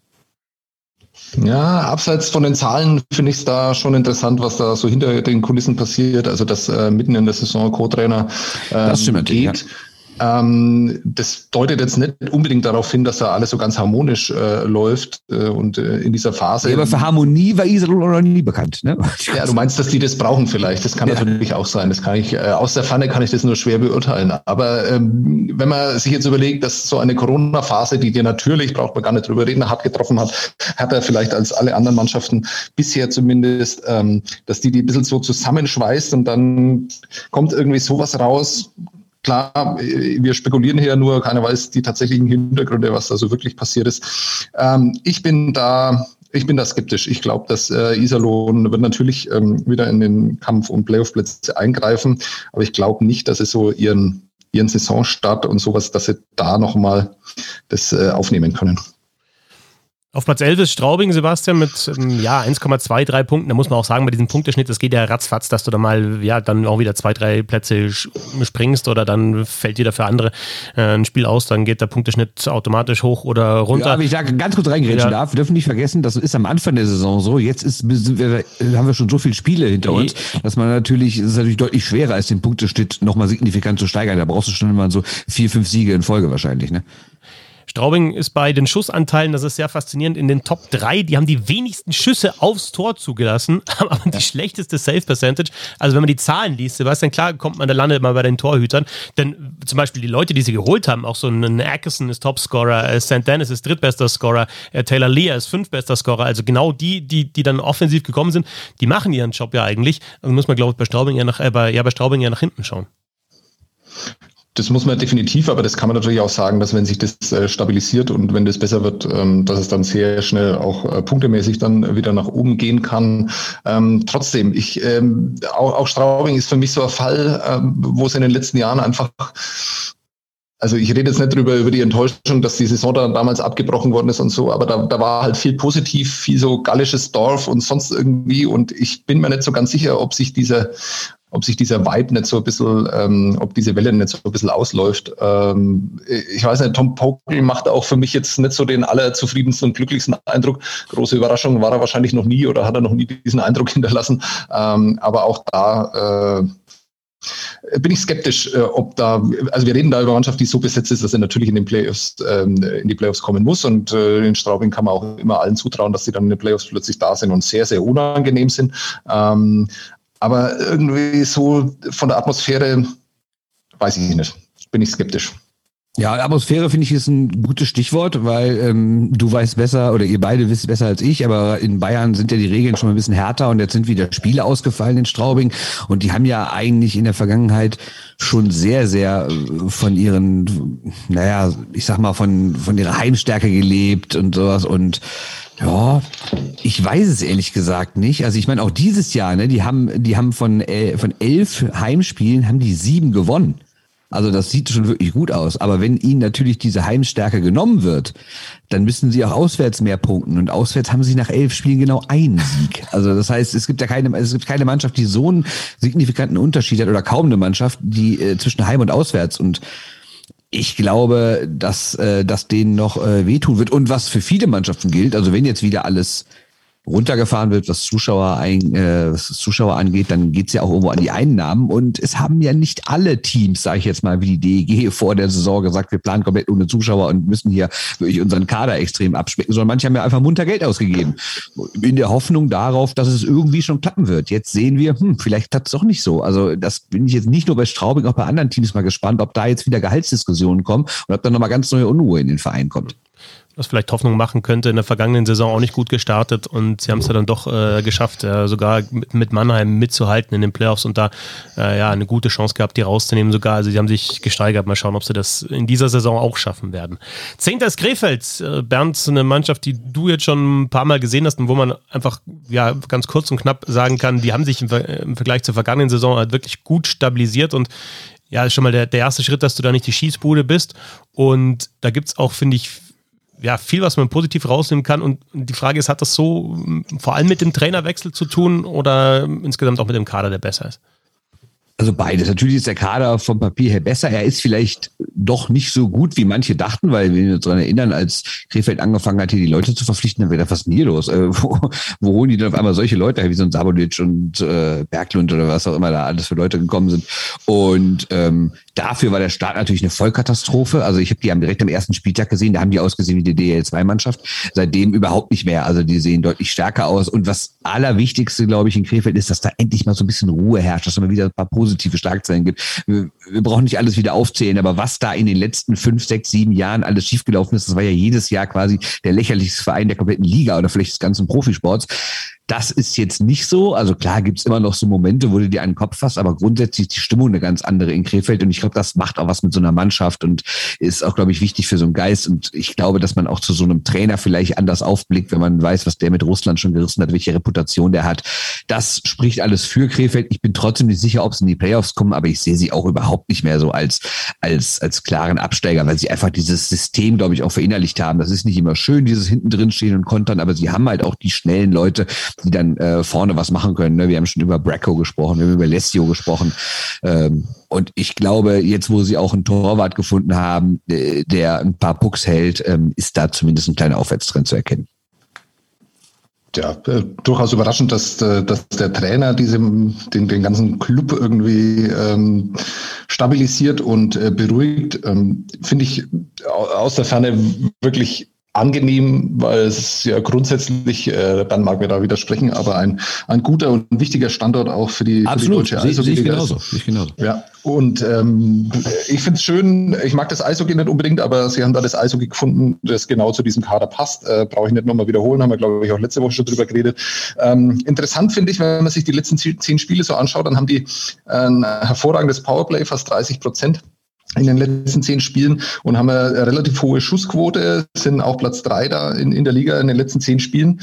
Ja, abseits von den Zahlen finde ich es da schon interessant, was da so hinter den Kulissen passiert. Also dass äh, mitten in der Saison Co-Trainer ähm, geht. Ja. Ähm, das deutet jetzt nicht unbedingt darauf hin, dass da alles so ganz harmonisch äh, läuft äh, und äh, in dieser Phase. Ja, aber für Harmonie war Iserlohn noch nie bekannt. Ne? <laughs> Ja, du meinst, dass die das brauchen vielleicht. Das kann ja. natürlich auch sein. Das kann ich äh, aus der Pfanne kann ich das nur schwer beurteilen. Aber ähm, wenn man sich jetzt überlegt, dass so eine Corona-Phase, die dir natürlich, braucht man gar nicht drüber reden, hart getroffen hat, hat er vielleicht als alle anderen Mannschaften bisher zumindest, ähm, dass die die ein bisschen so zusammenschweißt und dann kommt irgendwie sowas raus, Klar, wir spekulieren hier nur, keiner weiß die tatsächlichen Hintergründe, was da so wirklich passiert ist. Ähm, ich bin da ich bin da skeptisch. Ich glaube, dass äh, Iserlohn wird natürlich ähm, wieder in den Kampf um Playoff-Plätze eingreifen, aber ich glaube nicht, dass sie so ihren, ihren Saisonstart und sowas, dass sie da nochmal das äh, aufnehmen können. Auf Platz 11 ist Straubing, Sebastian, mit ähm, ja, 1,23 Punkten. Da muss man auch sagen, bei diesem Punkteschnitt, das geht ja ratzfatz, dass du da mal ja, dann auch wieder zwei, drei Plätze springst oder dann fällt dir dafür andere äh, ein Spiel aus, dann geht der Punkteschnitt automatisch hoch oder runter. Ja, aber ich da ganz kurz reingrätschen ja. darf, wir dürfen nicht vergessen, das ist am Anfang der Saison so. Jetzt ist, wir, haben wir schon so viele Spiele hinter uns, dass man natürlich, es ist natürlich deutlich schwerer, als den Punkteschnitt nochmal signifikant zu steigern. Da brauchst du schon mal so vier, fünf Siege in Folge wahrscheinlich, ne? Straubing ist bei den Schussanteilen, das ist sehr faszinierend, in den Top 3. Die haben die wenigsten Schüsse aufs Tor zugelassen, <laughs> haben aber die schlechteste Save Percentage. Also wenn man die Zahlen liest, Sebastian, klar kommt man, da landet man bei den Torhütern. Denn zum Beispiel die Leute, die sie geholt haben, auch so ein Ackerson ist Topscorer, äh, St. Dennis ist drittbester Scorer, äh, Taylor Lear ist fünftbester Scorer. Also genau die, die, die dann offensiv gekommen sind, die machen ihren Job ja eigentlich. Also muss man, glaube ich, bei Straubing ja nach, äh, bei, ja, bei Straubing ja nach hinten schauen. Das muss man definitiv, aber das kann man natürlich auch sagen, dass wenn sich das äh, stabilisiert und wenn das besser wird, ähm, dass es dann sehr schnell auch äh, punktemäßig dann wieder nach oben gehen kann. Ähm, trotzdem, ich, ähm, auch, auch Straubing ist für mich so ein Fall, wo es in den letzten Jahren einfach also ich rede jetzt nicht drüber über die Enttäuschung, dass die Saison dann damals abgebrochen worden ist und so, aber da, da war halt viel positiv, viel so gallisches Dorf und sonst irgendwie und ich bin mir nicht so ganz sicher, ob sich dieser, ob sich dieser Vibe nicht so ein bisschen, ähm, ob diese Welle nicht so ein bisschen ausläuft. Ähm, ich weiß nicht, Tom Pokel macht auch für mich jetzt nicht so den allerzufriedensten und glücklichsten Eindruck. Große Überraschung war er wahrscheinlich noch nie oder hat er noch nie diesen Eindruck <laughs> hinterlassen. Ähm, aber auch da äh, bin ich skeptisch, äh, ob da, also wir reden da über Mannschaft, die so besetzt ist, dass er natürlich in den Playoffs, ähm, in die Playoffs kommen muss. Und äh, in Straubing kann man auch immer allen zutrauen, dass sie dann in den Playoffs plötzlich da sind und sehr, sehr unangenehm sind. Ähm, aber irgendwie so von der Atmosphäre, weiß ich nicht, bin ich skeptisch. Ja, Atmosphäre finde ich ist ein gutes Stichwort, weil ähm, du weißt besser oder ihr beide wisst besser als ich, aber in Bayern sind ja die Regeln schon ein bisschen härter und jetzt sind wieder Spiele ausgefallen in Straubing und die haben ja eigentlich in der Vergangenheit schon sehr, sehr äh, von ihren, naja, ich sag mal, von, von ihrer Heimstärke gelebt und sowas und ja, ich weiß es ehrlich gesagt nicht. Also ich meine auch dieses Jahr, ne, die haben, die haben von, äh, von elf Heimspielen haben die sieben gewonnen. Also das sieht schon wirklich gut aus. Aber wenn ihnen natürlich diese Heimstärke genommen wird, dann müssen sie auch auswärts mehr punkten. Und auswärts haben sie nach elf Spielen genau einen Sieg. Also das heißt, es gibt ja keine, es gibt keine Mannschaft, die so einen signifikanten Unterschied hat oder kaum eine Mannschaft, die äh, zwischen Heim und Auswärts und ich glaube, dass äh, dass denen noch äh, wehtun wird. Und was für viele Mannschaften gilt, also wenn jetzt wieder alles runtergefahren wird, was Zuschauer, ein, äh, was Zuschauer angeht, dann geht's ja auch irgendwo an die Einnahmen. Und es haben ja nicht alle Teams, sage ich jetzt mal, wie die DEG vor der Saison gesagt, wir planen komplett ohne Zuschauer und müssen hier wirklich unseren Kader extrem abspecken, sondern manche haben ja einfach munter Geld ausgegeben. In der Hoffnung darauf, dass es irgendwie schon klappen wird. Jetzt sehen wir, hm, vielleicht klappt es doch nicht so. Also das bin ich jetzt nicht nur bei Straubing, auch bei anderen Teams mal gespannt, ob da jetzt wieder Gehaltsdiskussionen kommen und ob dann nochmal ganz neue Unruhe in den Verein kommt was vielleicht Hoffnung machen könnte, in der vergangenen Saison auch nicht gut gestartet und sie haben es ja dann doch äh, geschafft, äh, sogar mit, Mannheim mitzuhalten in den Playoffs und da äh, ja eine gute Chance gehabt, die rauszunehmen sogar. Also sie haben sich gesteigert. Mal schauen, ob sie das in dieser Saison auch schaffen werden. Zehnter ist Krefeld. Äh, Bernd, eine Mannschaft, die du jetzt schon ein paar Mal gesehen hast und wo man einfach ja ganz kurz und knapp sagen kann, die haben sich im, im Vergleich zur vergangenen Saison halt wirklich gut stabilisiert und ja, ist schon mal der, der erste Schritt, dass du da nicht die Schießbude bist. Und da gibt es auch, finde ich, ja, viel, was man positiv rausnehmen kann. Und die Frage ist, hat das so vor allem mit dem Trainerwechsel zu tun oder insgesamt auch mit dem Kader, der besser ist? Also beides. Natürlich ist der Kader vom Papier her besser. Er ist vielleicht doch nicht so gut, wie manche dachten, weil wir uns daran erinnern, als Krefeld angefangen hat, hier die Leute zu verpflichten, dann wäre da was nie los. Äh, <laughs> wo, wo holen die denn auf einmal solche Leute wie so ein Sabolic und äh, Berglund oder was auch immer da alles für Leute gekommen sind. Und ähm, dafür war der Start natürlich eine Vollkatastrophe. Also ich habe die haben direkt am ersten Spieltag gesehen, da haben die ausgesehen wie die DL2-Mannschaft. Seitdem überhaupt nicht mehr. Also die sehen deutlich stärker aus. Und was allerwichtigste, glaube ich, in Krefeld ist, dass da endlich mal so ein bisschen Ruhe herrscht, dass da mal wieder ein paar positive Schlagzeilen gibt. Wir, brauchen nicht alles wieder aufzählen, aber was da in den letzten fünf, sechs, sieben Jahren alles schiefgelaufen ist, das war ja jedes Jahr quasi der lächerlichste Verein der kompletten Liga oder vielleicht des ganzen Profisports. Das ist jetzt nicht so. Also klar gibt's immer noch so Momente, wo du dir einen Kopf fasst, aber grundsätzlich ist die Stimmung eine ganz andere in Krefeld. Und ich glaube, das macht auch was mit so einer Mannschaft und ist auch, glaube ich, wichtig für so einen Geist. Und ich glaube, dass man auch zu so einem Trainer vielleicht anders aufblickt, wenn man weiß, was der mit Russland schon gerissen hat, welche Reputation der hat. Das spricht alles für Krefeld. Ich bin trotzdem nicht sicher, ob sie in die Playoffs kommen, aber ich sehe sie auch überhaupt nicht mehr so als, als, als klaren Absteiger, weil sie einfach dieses System, glaube ich, auch verinnerlicht haben. Das ist nicht immer schön, dieses hinten drin stehen und kontern, aber sie haben halt auch die schnellen Leute, die dann äh, vorne was machen können. Ne? Wir haben schon über Bracco gesprochen, wir haben über Lesio gesprochen. Ähm, und ich glaube, jetzt, wo sie auch einen Torwart gefunden haben, äh, der ein paar Pucks hält, ähm, ist da zumindest ein kleiner Aufwärtstrend zu erkennen. Ja, äh, durchaus überraschend, dass, äh, dass der Trainer diesem, den, den ganzen Club irgendwie ähm, stabilisiert und äh, beruhigt. Ähm, Finde ich aus der Ferne wirklich angenehm, weil es ja grundsätzlich, äh, dann mag mir da widersprechen, aber ein, ein guter und wichtiger Standort auch für die, Absolut. für die deutsche Eishockey. genauso. Ich genauso. Ja, und ähm, ich finde es schön, ich mag das Eishockey nicht unbedingt, aber sie haben da das Eishockey gefunden, das genau zu diesem Kader passt. Äh, Brauche ich nicht nochmal wiederholen, haben wir, glaube ich, auch letzte Woche schon drüber geredet. Ähm, interessant finde ich, wenn man sich die letzten zehn Spiele so anschaut, dann haben die ein hervorragendes Powerplay, fast 30 Prozent in den letzten zehn Spielen und haben eine relativ hohe Schussquote, sind auch Platz drei da in, in der Liga in den letzten zehn Spielen.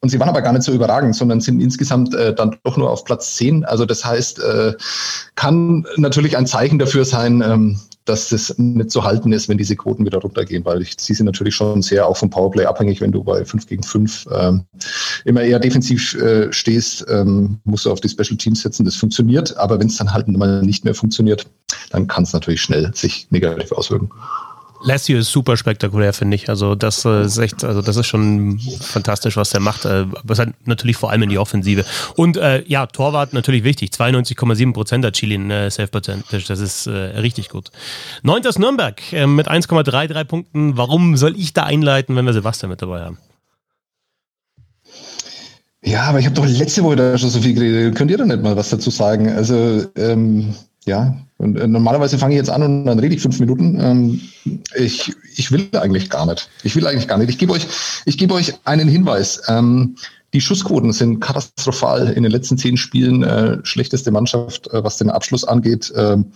Und sie waren aber gar nicht so überragend, sondern sind insgesamt äh, dann doch nur auf Platz zehn. Also das heißt, äh, kann natürlich ein Zeichen dafür sein, ähm, dass das nicht zu halten ist, wenn diese Quoten wieder runtergehen, weil ich, sie sind natürlich schon sehr auch vom Powerplay abhängig, wenn du bei 5 gegen 5 ähm, immer eher defensiv äh, stehst, ähm, musst du auf die Special Teams setzen, das funktioniert, aber wenn es dann halt mal nicht mehr funktioniert, dann kann es natürlich schnell sich negativ auswirken. Lassie ist super spektakulär, finde ich. Also das äh, ist echt, also das ist schon fantastisch, was der macht. Äh, was halt natürlich vor allem in die Offensive. Und äh, ja, Torwart natürlich wichtig. 92,7 Prozent hat Chili in äh, Safe Percentage. Das ist äh, richtig gut. Neuntes Nürnberg äh, mit 1,33 Punkten. Warum soll ich da einleiten, wenn wir Sebastian mit dabei haben? Ja, aber ich habe doch letzte Woche da schon so viel geredet. Könnt ihr da nicht mal was dazu sagen? Also ähm, ja, und äh, normalerweise fange ich jetzt an und dann rede ich fünf Minuten. Ähm, ich, ich will eigentlich gar nicht. Ich will eigentlich gar nicht. Ich gebe euch, ich gebe euch einen Hinweis. Ähm, die Schussquoten sind katastrophal in den letzten zehn Spielen. Äh, schlechteste Mannschaft, äh, was den Abschluss angeht. Ähm,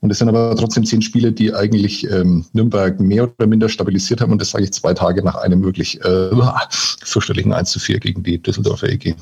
und es sind aber trotzdem zehn Spiele, die eigentlich ähm, Nürnberg mehr oder minder stabilisiert haben. Und das sage ich zwei Tage nach einem wirklich äh, <laughs> fürchterlichen 1 zu 4 gegen die Düsseldorfer EG.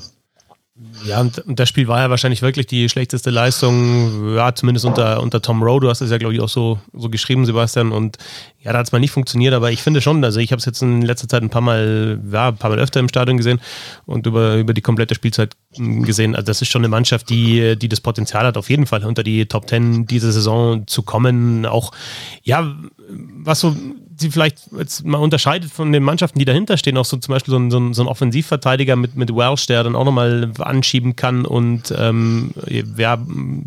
Ja, und, das Spiel war ja wahrscheinlich wirklich die schlechteste Leistung, ja, zumindest unter, unter Tom Rowe. Du hast es ja, glaube ich, auch so, so geschrieben, Sebastian. Und ja, da hat es mal nicht funktioniert, aber ich finde schon, also ich habe es jetzt in letzter Zeit ein paar Mal, ja, ein paar Mal öfter im Stadion gesehen und über, über die komplette Spielzeit gesehen. Also das ist schon eine Mannschaft, die, die das Potenzial hat, auf jeden Fall unter die Top Ten diese Saison zu kommen. Auch, ja, was so sie vielleicht jetzt mal unterscheidet von den Mannschaften, die dahinter stehen, auch so zum Beispiel so ein, so ein, so ein Offensivverteidiger mit, mit Welsh, der dann auch nochmal anschieben kann und ähm, ja,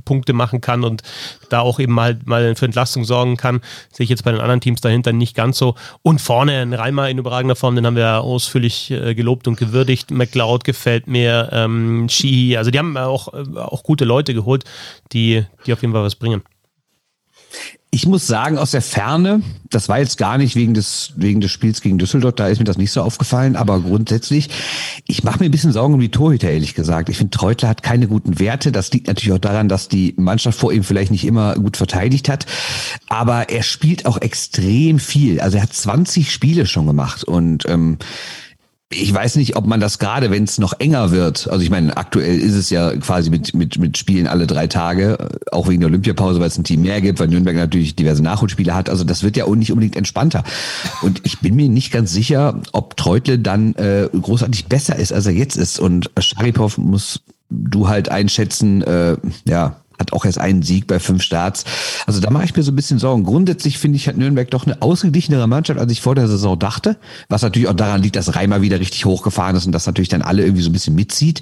Punkte machen kann und da auch eben mal, mal für Entlastung sorgen kann, sehe ich jetzt bei den anderen Teams dahinter nicht ganz so. Und vorne ein Reimer in überragender Form, den haben wir ausführlich äh, gelobt und gewürdigt. McLeod gefällt mir, ähm, Sheehy, also die haben auch, auch gute Leute geholt, die, die auf jeden Fall was bringen. Ich muss sagen, aus der Ferne, das war jetzt gar nicht wegen des, wegen des Spiels gegen Düsseldorf, da ist mir das nicht so aufgefallen, aber grundsätzlich, ich mache mir ein bisschen Sorgen um die Torhüter, ehrlich gesagt. Ich finde, Treutler hat keine guten Werte. Das liegt natürlich auch daran, dass die Mannschaft vor ihm vielleicht nicht immer gut verteidigt hat. Aber er spielt auch extrem viel. Also er hat 20 Spiele schon gemacht und ähm, ich weiß nicht, ob man das gerade, wenn es noch enger wird, also ich meine, aktuell ist es ja quasi mit, mit, mit Spielen alle drei Tage, auch wegen der Olympiapause, weil es ein Team mehr gibt, weil Nürnberg natürlich diverse Nachholspiele hat. Also das wird ja auch nicht unbedingt entspannter. Und ich bin mir nicht ganz sicher, ob Treutle dann äh, großartig besser ist, als er jetzt ist. Und Sharipov muss du halt einschätzen, äh, ja, hat auch erst einen Sieg bei fünf Starts. Also da mache ich mir so ein bisschen Sorgen. Grundsätzlich finde ich, hat Nürnberg doch eine ausgeglichenere Mannschaft, als ich vor der Saison dachte. Was natürlich auch daran liegt, dass Reimer wieder richtig hochgefahren ist und das natürlich dann alle irgendwie so ein bisschen mitzieht.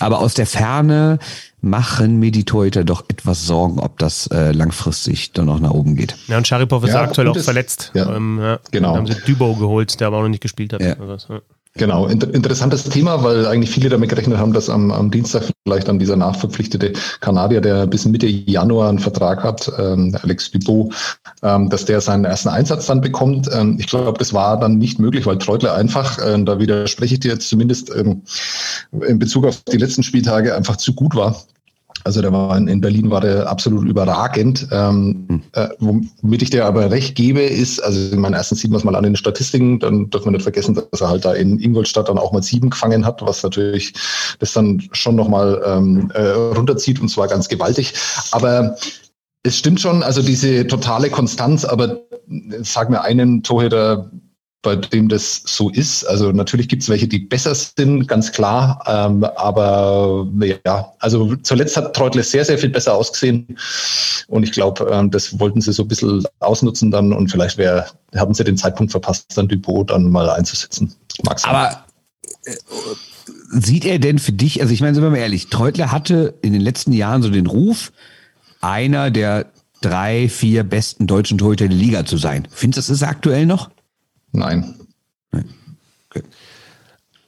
Aber aus der Ferne machen mir die Torhüter doch etwas Sorgen, ob das äh, langfristig dann noch nach oben geht. Ja, und Sharipov ist ja, aktuell auch verletzt. Ja, ähm, ja. Genau. Da haben sie Dübo geholt, der aber auch noch nicht gespielt hat. Ja. Genau, Inter interessantes Thema, weil eigentlich viele damit gerechnet haben, dass am, am Dienstag vielleicht dann dieser nachverpflichtete Kanadier, der bis Mitte Januar einen Vertrag hat, ähm, Alex Dubot, ähm, dass der seinen ersten Einsatz dann bekommt. Ähm, ich glaube, das war dann nicht möglich, weil Treutler einfach, äh, da widerspreche ich dir jetzt zumindest ähm, in Bezug auf die letzten Spieltage, einfach zu gut war. Also der war in, Berlin war der absolut überragend. Ähm, hm. äh, womit ich dir aber recht gebe, ist, also in meinen ersten sieht man es mal an den Statistiken, dann dürfen wir nicht vergessen, dass er halt da in Ingolstadt dann auch mal sieben gefangen hat, was natürlich das dann schon nochmal ähm, äh, runterzieht und zwar ganz gewaltig. Aber es stimmt schon, also diese totale Konstanz, aber sag mir einen Torhüter, bei dem das so ist. Also natürlich gibt es welche, die besser sind, ganz klar. Ähm, aber ja, also zuletzt hat Treutle sehr, sehr viel besser ausgesehen. Und ich glaube, ähm, das wollten sie so ein bisschen ausnutzen dann und vielleicht wär, haben sie den Zeitpunkt verpasst, dann Dupont dann mal einzusetzen. Mag's aber äh, sieht er denn für dich, also ich meine, sind wir mal ehrlich, Treutler hatte in den letzten Jahren so den Ruf, einer der drei, vier besten deutschen Torhüter der Liga zu sein. Findest du das ist aktuell noch? Nein.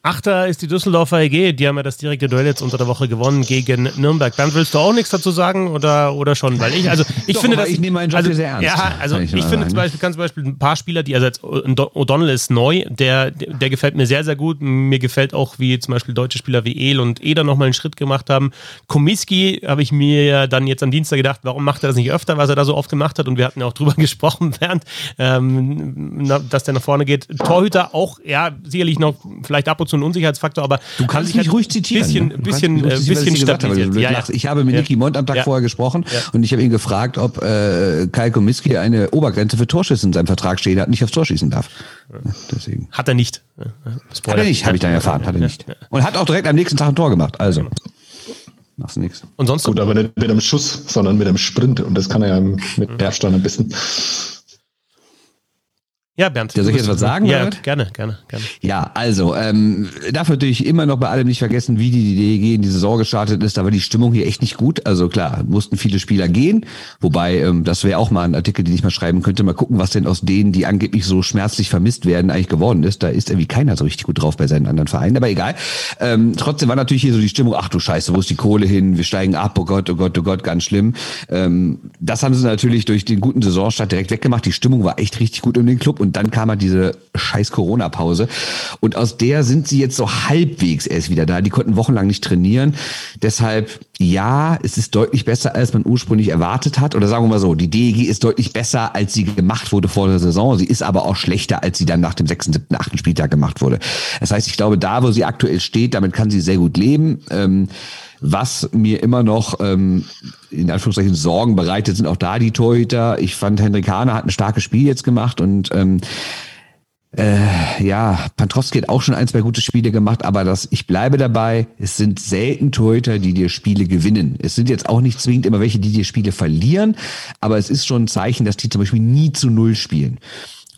Achter ist die Düsseldorfer EG, die haben ja das direkte Duell jetzt unter der Woche gewonnen gegen Nürnberg. Dann willst du auch nichts dazu sagen oder, oder schon? Weil ich, also ich Doch, finde, dass ich nehme meinen Job also, sehr ernst. Ja, also ich, ich finde zum Beispiel, kann zum Beispiel ein paar Spieler, die, also jetzt O'Donnell ist neu, der, der gefällt mir sehr, sehr gut. Mir gefällt auch, wie zum Beispiel deutsche Spieler wie El und Eder nochmal einen Schritt gemacht haben. Komiski habe ich mir dann jetzt am Dienstag gedacht, warum macht er das nicht öfter, was er da so oft gemacht hat? Und wir hatten ja auch drüber <laughs> gesprochen, während, ähm, dass der nach vorne geht. Torhüter auch, ja, sicherlich noch vielleicht ab und zu ein Unsicherheitsfaktor, aber du kannst mich halt ruhig zitieren. Bisschen, ne? bisschen, äh, bisschen stabilisiert. Ja, ja. Ich habe mit ja. Niki Mond am Tag vorher gesprochen und ich habe ihn gefragt, ob äh, Kai Komiski eine Obergrenze für Torschüsse in seinem Vertrag stehen hat, nicht aufs Tor schießen darf. Deswegen. Hat er nicht. Spoiler. Hat er nicht, habe ich dann erfahren. Hat er nicht. Und hat auch direkt am nächsten Tag ein Tor gemacht. Also. Genau. Machst nichts. Und sonst? Gut, aber nicht mit einem Schuss, sondern mit einem Sprint. Und das kann er ja mit Bergstein ein bisschen. Ja, Bernd. Ja, soll ich jetzt was sagen? Ja, Bernd? gerne, gerne, gerne. Ja, also, ähm, darf natürlich immer noch bei allem nicht vergessen, wie die, die DEG in die Saison gestartet ist. Da war die Stimmung hier echt nicht gut. Also klar, mussten viele Spieler gehen. Wobei, ähm, das wäre auch mal ein Artikel, den ich mal schreiben könnte. Mal gucken, was denn aus denen, die angeblich so schmerzlich vermisst werden, eigentlich geworden ist. Da ist irgendwie keiner so richtig gut drauf bei seinen anderen Vereinen. Aber egal. Ähm, trotzdem war natürlich hier so die Stimmung, ach du Scheiße, wo ist die Kohle hin? Wir steigen ab, oh Gott, oh Gott, oh Gott, ganz schlimm. Ähm, das haben sie natürlich durch den guten Saisonstart direkt weggemacht. Die Stimmung war echt richtig gut um den Club. Und dann kam halt diese scheiß Corona-Pause. Und aus der sind sie jetzt so halbwegs erst wieder da. Die konnten wochenlang nicht trainieren. Deshalb, ja, es ist deutlich besser, als man ursprünglich erwartet hat. Oder sagen wir mal so, die DEG ist deutlich besser, als sie gemacht wurde vor der Saison. Sie ist aber auch schlechter, als sie dann nach dem 6., 7., 8. Spieltag gemacht wurde. Das heißt, ich glaube, da, wo sie aktuell steht, damit kann sie sehr gut leben. Ähm, was mir immer noch ähm, in Anführungszeichen Sorgen bereitet, sind auch da die Torhüter. Ich fand, Henrik Hahn hat ein starkes Spiel jetzt gemacht und ähm, äh, ja, Pantrowski hat auch schon ein, zwei gute Spiele gemacht, aber das, ich bleibe dabei, es sind selten Torhüter, die dir Spiele gewinnen. Es sind jetzt auch nicht zwingend immer welche, die dir Spiele verlieren, aber es ist schon ein Zeichen, dass die zum Beispiel nie zu Null spielen.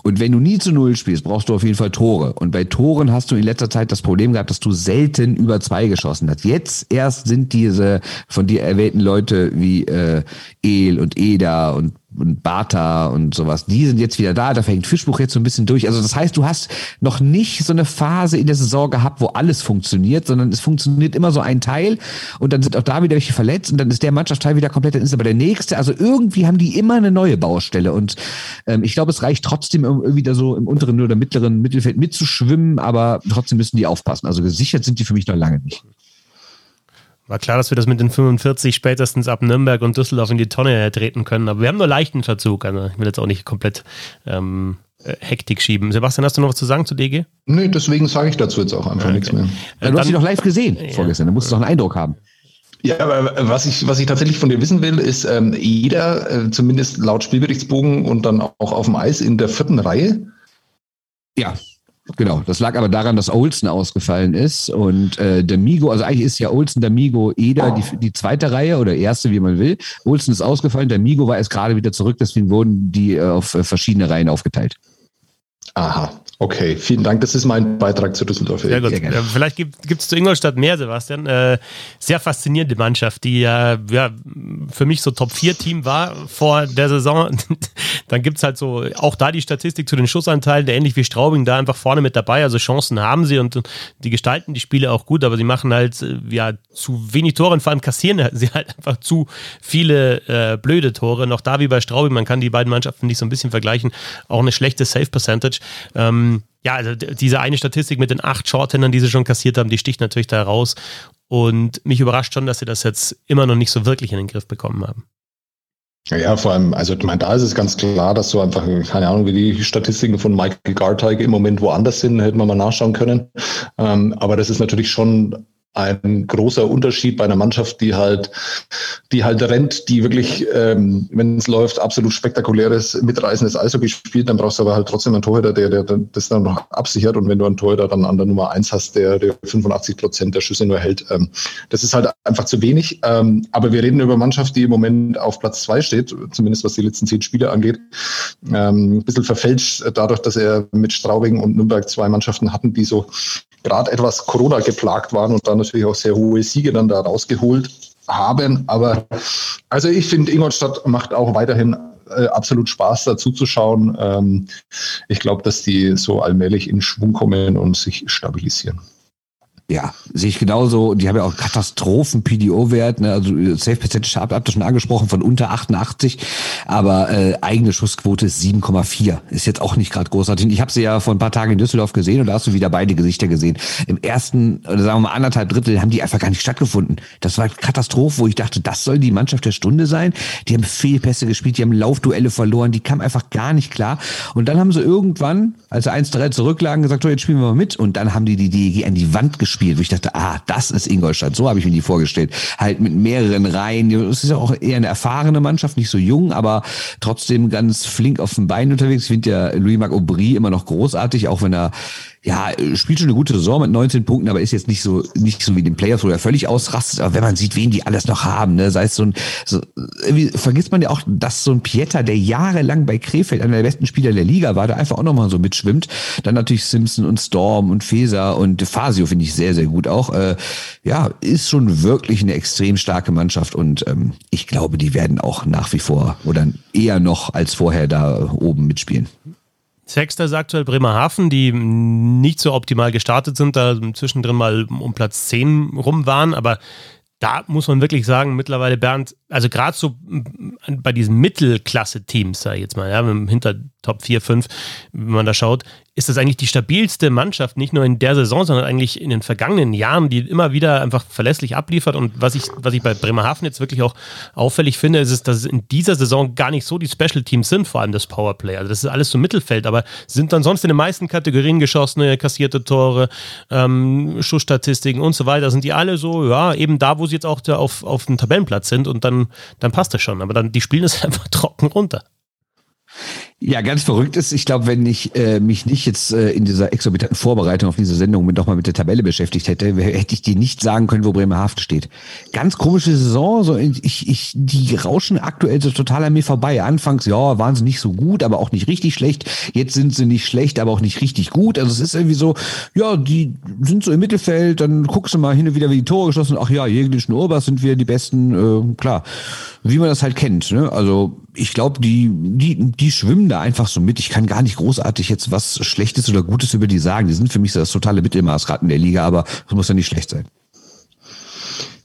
Und wenn du nie zu Null spielst, brauchst du auf jeden Fall Tore. Und bei Toren hast du in letzter Zeit das Problem gehabt, dass du selten über zwei geschossen hast. Jetzt erst sind diese von dir erwähnten Leute wie äh, El und Eda und und Bata und sowas, die sind jetzt wieder da, da fängt Fischbuch jetzt so ein bisschen durch. Also das heißt, du hast noch nicht so eine Phase in der Saison gehabt, wo alles funktioniert, sondern es funktioniert immer so ein Teil und dann sind auch da wieder welche verletzt und dann ist der Mannschaftsteil wieder komplett, dann ist aber der nächste. Also irgendwie haben die immer eine neue Baustelle und ähm, ich glaube, es reicht trotzdem irgendwie da so im unteren oder mittleren Mittelfeld mitzuschwimmen, aber trotzdem müssen die aufpassen. Also gesichert sind die für mich noch lange nicht. War klar, dass wir das mit den 45 spätestens ab Nürnberg und Düsseldorf in die Tonne treten können, aber wir haben nur leichten Verzug. Also ich will jetzt auch nicht komplett ähm, äh, Hektik schieben. Sebastian, hast du noch was zu sagen zu DG? Nee, deswegen sage ich dazu jetzt auch einfach okay. nichts mehr. Ja, du hast sie doch live gesehen ja. vorgestern, da musst du doch einen Eindruck haben. Ja, aber was ich, was ich tatsächlich von dir wissen will, ist, ähm, jeder, äh, zumindest laut Spielberichtsbogen und dann auch auf dem Eis in der vierten Reihe. Ja, Genau, das lag aber daran, dass Olsen ausgefallen ist und äh, der Migo, also eigentlich ist ja Olsen, der Migo, Eder die, die zweite Reihe oder erste, wie man will. Olsen ist ausgefallen, der Migo war erst gerade wieder zurück, deswegen wurden die äh, auf äh, verschiedene Reihen aufgeteilt. Aha, Okay, vielen Dank. Das ist mein Beitrag zu Düsseldorf. Sehr gut. Sehr Vielleicht gibt es zu Ingolstadt mehr, Sebastian. Äh, sehr faszinierende Mannschaft, die ja, ja für mich so Top-4-Team war vor der Saison. <laughs> Dann gibt es halt so auch da die Statistik zu den Schussanteilen, der ähnlich wie Straubing da einfach vorne mit dabei. Also Chancen haben sie und die gestalten die Spiele auch gut, aber sie machen halt äh, ja zu wenig Tore und vor allem kassieren <laughs> sie halt einfach zu viele äh, blöde Tore. Noch da wie bei Straubing, man kann die beiden Mannschaften nicht so ein bisschen vergleichen. Auch eine schlechte Safe-Percentage. Ähm, ja, also diese eine Statistik mit den acht Shorthandern, die sie schon kassiert haben, die sticht natürlich da raus. Und mich überrascht schon, dass sie das jetzt immer noch nicht so wirklich in den Griff bekommen haben. Ja, vor allem, also ich meine, da ist es ganz klar, dass du einfach, keine Ahnung, wie die Statistiken von Michael Garteig im Moment woanders sind, hätten wir mal nachschauen können. Ähm, aber das ist natürlich schon ein großer Unterschied bei einer Mannschaft, die halt, die halt rennt, die wirklich, ähm, wenn es läuft, absolut spektakuläres, mitreißendes Eishockey spielt, dann brauchst du aber halt trotzdem einen Torhüter, der, der das dann noch absichert. Und wenn du einen Torhüter dann an der Nummer eins hast, der, der 85 Prozent der Schüsse nur hält, ähm, das ist halt einfach zu wenig. Ähm, aber wir reden über Mannschaft, die im Moment auf Platz zwei steht, zumindest was die letzten zehn Spiele angeht. Ähm, ein bisschen verfälscht dadurch, dass er mit Straubing und Nürnberg zwei Mannschaften hatten, die so gerade etwas Corona geplagt waren und dann natürlich auch sehr hohe Siege dann da rausgeholt haben. Aber also ich finde, Ingolstadt macht auch weiterhin äh, absolut Spaß dazu zu schauen. Ähm, ich glaube, dass die so allmählich in Schwung kommen und sich stabilisieren. Ja, sehe ich genauso. Die haben ja auch Katastrophen-PDO-Wert. Ne? Also Safe Percentage habt ihr schon angesprochen von unter 88, aber äh, eigene Schussquote ist 7,4. Ist jetzt auch nicht gerade großartig. Ich habe sie ja vor ein paar Tagen in Düsseldorf gesehen und da hast du wieder beide Gesichter gesehen. Im ersten, oder sagen wir mal anderthalb Drittel, haben die einfach gar nicht stattgefunden. Das war Katastrophe, wo ich dachte, das soll die Mannschaft der Stunde sein. Die haben Fehlpässe gespielt, die haben Laufduelle verloren, die kamen einfach gar nicht klar. Und dann haben sie irgendwann, als sie 1-3 zurücklagen, gesagt, so, jetzt spielen wir mal mit. Und dann haben die die DEG an die Wand gespielt gespielt, wo ich dachte, ah, das ist Ingolstadt. So habe ich mir die vorgestellt. Halt mit mehreren Reihen. Es ist ja auch eher eine erfahrene Mannschaft, nicht so jung, aber trotzdem ganz flink auf dem Bein unterwegs. Ich finde ja Louis-Marc Aubry immer noch großartig, auch wenn er ja, spielt schon eine gute Saison mit 19 Punkten, aber ist jetzt nicht so, nicht so wie den Playoffs, wo er völlig ausrastet. Aber wenn man sieht, wen die alles noch haben, ne, sei es so ein, so, vergisst man ja auch, dass so ein Pieter, der jahrelang bei Krefeld einer der besten Spieler der Liga war, der einfach auch nochmal so mitschwimmt. Dann natürlich Simpson und Storm und Feser und Fasio finde ich sehr, sehr gut auch. Äh, ja, ist schon wirklich eine extrem starke Mannschaft und ähm, ich glaube, die werden auch nach wie vor oder eher noch als vorher da oben mitspielen. Sechster ist aktuell Bremerhaven, die nicht so optimal gestartet sind, da zwischendrin mal um Platz 10 rum waren, aber da muss man wirklich sagen, mittlerweile Bernd, also gerade so bei diesen Mittelklasse-Teams, sag ich jetzt mal, ja, hinter Top 4, 5, wenn man da schaut, ist das eigentlich die stabilste Mannschaft, nicht nur in der Saison, sondern eigentlich in den vergangenen Jahren, die immer wieder einfach verlässlich abliefert. Und was ich, was ich bei Bremerhaven jetzt wirklich auch auffällig finde, ist, dass es in dieser Saison gar nicht so die Special Teams sind, vor allem das Powerplay. Also das ist alles so Mittelfeld, aber sind dann sonst in den meisten Kategorien geschossene, kassierte Tore, ähm, Schussstatistiken und so weiter, sind die alle so, ja, eben da, wo sie jetzt auch auf, auf dem Tabellenplatz sind und dann, dann passt das schon. Aber dann, die spielen es <laughs> einfach trocken runter. Ja, ganz verrückt ist, ich glaube, wenn ich äh, mich nicht jetzt äh, in dieser exorbitanten Vorbereitung auf diese Sendung mit, doch mal mit der Tabelle beschäftigt hätte, hätte ich dir nicht sagen können, wo Bremerhaven steht. Ganz komische Saison, so ich, ich, die rauschen aktuell so total an mir vorbei. Anfangs, ja, waren sie nicht so gut, aber auch nicht richtig schlecht. Jetzt sind sie nicht schlecht, aber auch nicht richtig gut. Also es ist irgendwie so, ja, die sind so im Mittelfeld, dann guckst du mal hin und wieder, wie die Tore geschossen. Ach ja, Jägerlichen Urbas sind wir die Besten, äh, klar. Wie man das halt kennt. Ne? Also ich glaube, die, die, die schwimmen da einfach so mit. Ich kann gar nicht großartig jetzt was Schlechtes oder Gutes über die sagen. Die sind für mich das totale Mittelmaß gerade in der Liga, aber das muss ja nicht schlecht sein.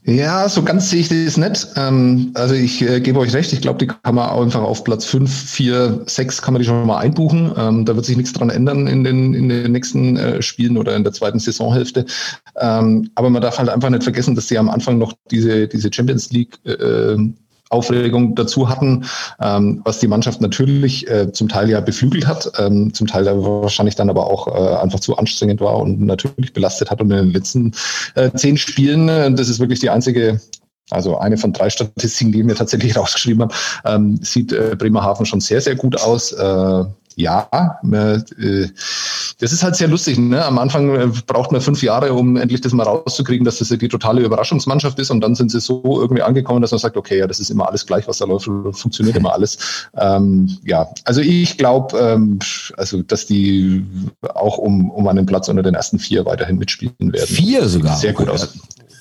Ja, so ganz sehe ich das nicht. Ähm, also ich äh, gebe euch recht, ich glaube, die kann man einfach auf Platz 5, 4, 6 kann man die schon mal einbuchen. Ähm, da wird sich nichts dran ändern in den, in den nächsten äh, Spielen oder in der zweiten Saisonhälfte. Ähm, aber man darf halt einfach nicht vergessen, dass sie am Anfang noch diese, diese Champions League äh, Aufregung dazu hatten, ähm, was die Mannschaft natürlich äh, zum Teil ja beflügelt hat, ähm, zum Teil wahrscheinlich dann aber auch äh, einfach zu anstrengend war und natürlich belastet hat. Und in den letzten äh, zehn Spielen, äh, das ist wirklich die einzige also eine von drei Statistiken, die mir tatsächlich <laughs> rausgeschrieben habe, ähm, sieht äh, Bremerhaven schon sehr, sehr gut aus. Äh, ja, äh, das ist halt sehr lustig. Ne? Am Anfang äh, braucht man fünf Jahre, um endlich das mal rauszukriegen, dass das die totale Überraschungsmannschaft ist. Und dann sind sie so irgendwie angekommen, dass man sagt, okay, ja, das ist immer alles gleich, was da läuft, funktioniert immer alles. <laughs> Ähm, ja, also ich glaube, ähm, also dass die auch um, um einen Platz unter den ersten vier weiterhin mitspielen werden. Vier sogar. Sehr gut aus.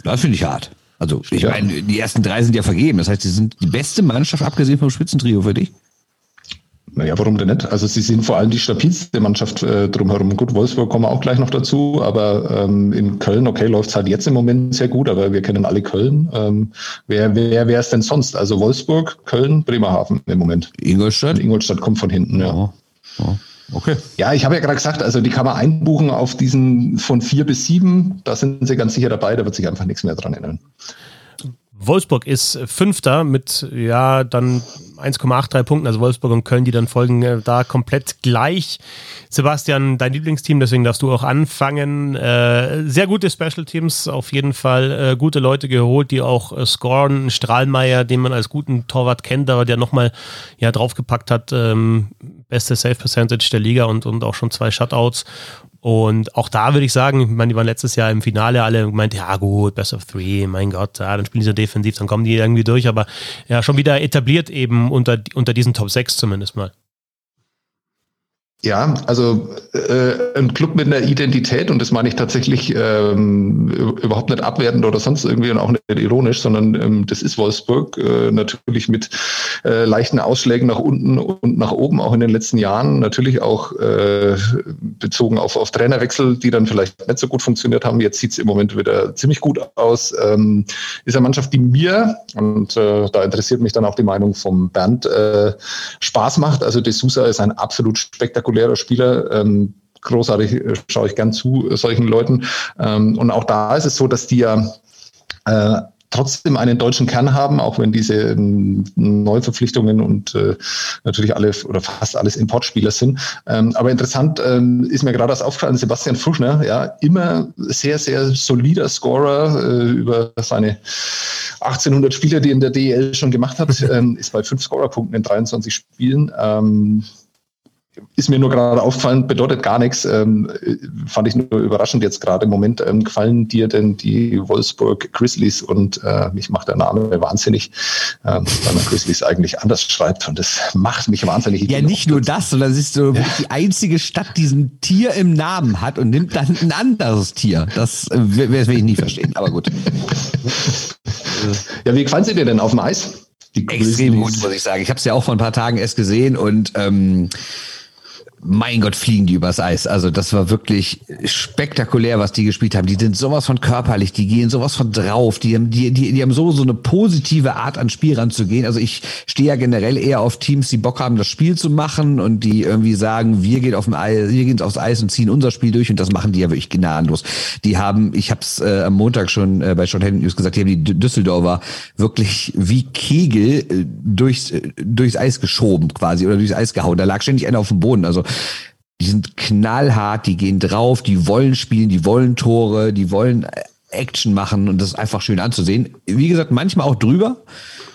Das finde ich hart. Also ich ja. meine, die ersten drei sind ja vergeben. Das heißt, sie sind die beste Mannschaft, abgesehen vom Spitzentrio für dich. Naja, warum denn nicht? Also sie sind vor allem die stabilste Mannschaft äh, drumherum. Gut, Wolfsburg kommen wir auch gleich noch dazu, aber ähm, in Köln, okay, läuft es halt jetzt im Moment sehr gut, aber wir kennen alle Köln. Ähm, wer wer wäre es denn sonst? Also Wolfsburg, Köln, Bremerhaven im Moment. Ingolstadt? Und Ingolstadt kommt von hinten, ja. ja. ja. Okay. Ja, ich habe ja gerade gesagt, also die kann man einbuchen auf diesen von vier bis sieben. Da sind sie ganz sicher dabei, da wird sich einfach nichts mehr dran ändern. Wolfsburg ist Fünfter mit ja dann 1,83 Punkten. Also Wolfsburg und Köln, die dann folgen, äh, da komplett gleich. Sebastian, dein Lieblingsteam, deswegen darfst du auch anfangen. Äh, sehr gute Special Teams, auf jeden Fall äh, gute Leute geholt, die auch äh, scoren. Strahlmeier, den man als guten Torwart kennt, aber der nochmal ja, draufgepackt hat, ähm, beste Save Percentage der Liga und, und auch schon zwei Shutouts. Und auch da würde ich sagen, ich meine, die waren letztes Jahr im Finale alle gemeint, ja gut, best of three, mein Gott, ja, dann spielen sie defensiv, dann kommen die irgendwie durch, aber ja, schon wieder etabliert eben unter, unter diesen Top 6 zumindest mal. Ja, also äh, ein Club mit einer Identität, und das meine ich tatsächlich ähm, überhaupt nicht abwertend oder sonst irgendwie und auch nicht ironisch, sondern ähm, das ist Wolfsburg, äh, natürlich mit äh, leichten Ausschlägen nach unten und nach oben, auch in den letzten Jahren, natürlich auch äh, bezogen auf, auf Trainerwechsel, die dann vielleicht nicht so gut funktioniert haben. Jetzt sieht es im Moment wieder ziemlich gut aus. Ähm, ist eine Mannschaft, die mir, und äh, da interessiert mich dann auch die Meinung vom Bernd, äh, Spaß macht. Also De Sousa ist ein absolut spektakulärer spektakulärer Spieler. Ähm, großartig äh, schaue ich gern zu äh, solchen Leuten. Ähm, und auch da ist es so, dass die ja äh, trotzdem einen deutschen Kern haben, auch wenn diese ähm, Neuverpflichtungen und äh, natürlich alle oder fast alles Importspieler sind. Ähm, aber interessant ähm, ist mir gerade das aufgefallen, Sebastian Fuschner, ja, immer sehr, sehr solider Scorer äh, über seine 1800 Spiele, die er in der DEL schon gemacht hat, <laughs> ähm, ist bei fünf Scorerpunkten in 23 Spielen. Ist mir nur gerade aufgefallen, bedeutet gar nichts. Ähm, fand ich nur überraschend jetzt gerade im Moment. Ähm, gefallen dir denn die Wolfsburg Grizzlies? Und äh, mich macht der Name wahnsinnig, ähm, weil man Grizzlies eigentlich anders schreibt. Und das macht mich wahnsinnig. Ja, nicht nur das, sondern es ist so ja. die einzige Stadt, die ein Tier im Namen hat und nimmt dann ein anderes Tier. Das, äh, will ich nie verstehen, aber gut. ja, wie gefallen sie dir denn auf dem Eis? Extrem gut, muss ich sagen. Ich habe es ja auch vor ein paar Tagen erst gesehen und ähm, mein Gott, fliegen die übers Eis. Also das war wirklich spektakulär, was die gespielt haben. Die sind sowas von körperlich, die gehen sowas von drauf, die haben, die, die, die haben so, so eine positive Art an Spiel ranzugehen. Also ich stehe ja generell eher auf Teams, die Bock haben, das Spiel zu machen und die irgendwie sagen, wir gehen auf dem Eis, wir gehen aufs Eis und ziehen unser Spiel durch und das machen die ja wirklich gnadenlos. Die haben, ich habe es äh, am Montag schon äh, bei Sean Henry News gesagt, die haben die Düsseldorfer wirklich wie Kegel äh, durchs, äh, durchs Eis geschoben quasi oder durchs Eis gehauen. Da lag ständig einer auf dem Boden. Also die sind knallhart, die gehen drauf, die wollen spielen, die wollen Tore, die wollen Action machen und das ist einfach schön anzusehen. Wie gesagt, manchmal auch drüber.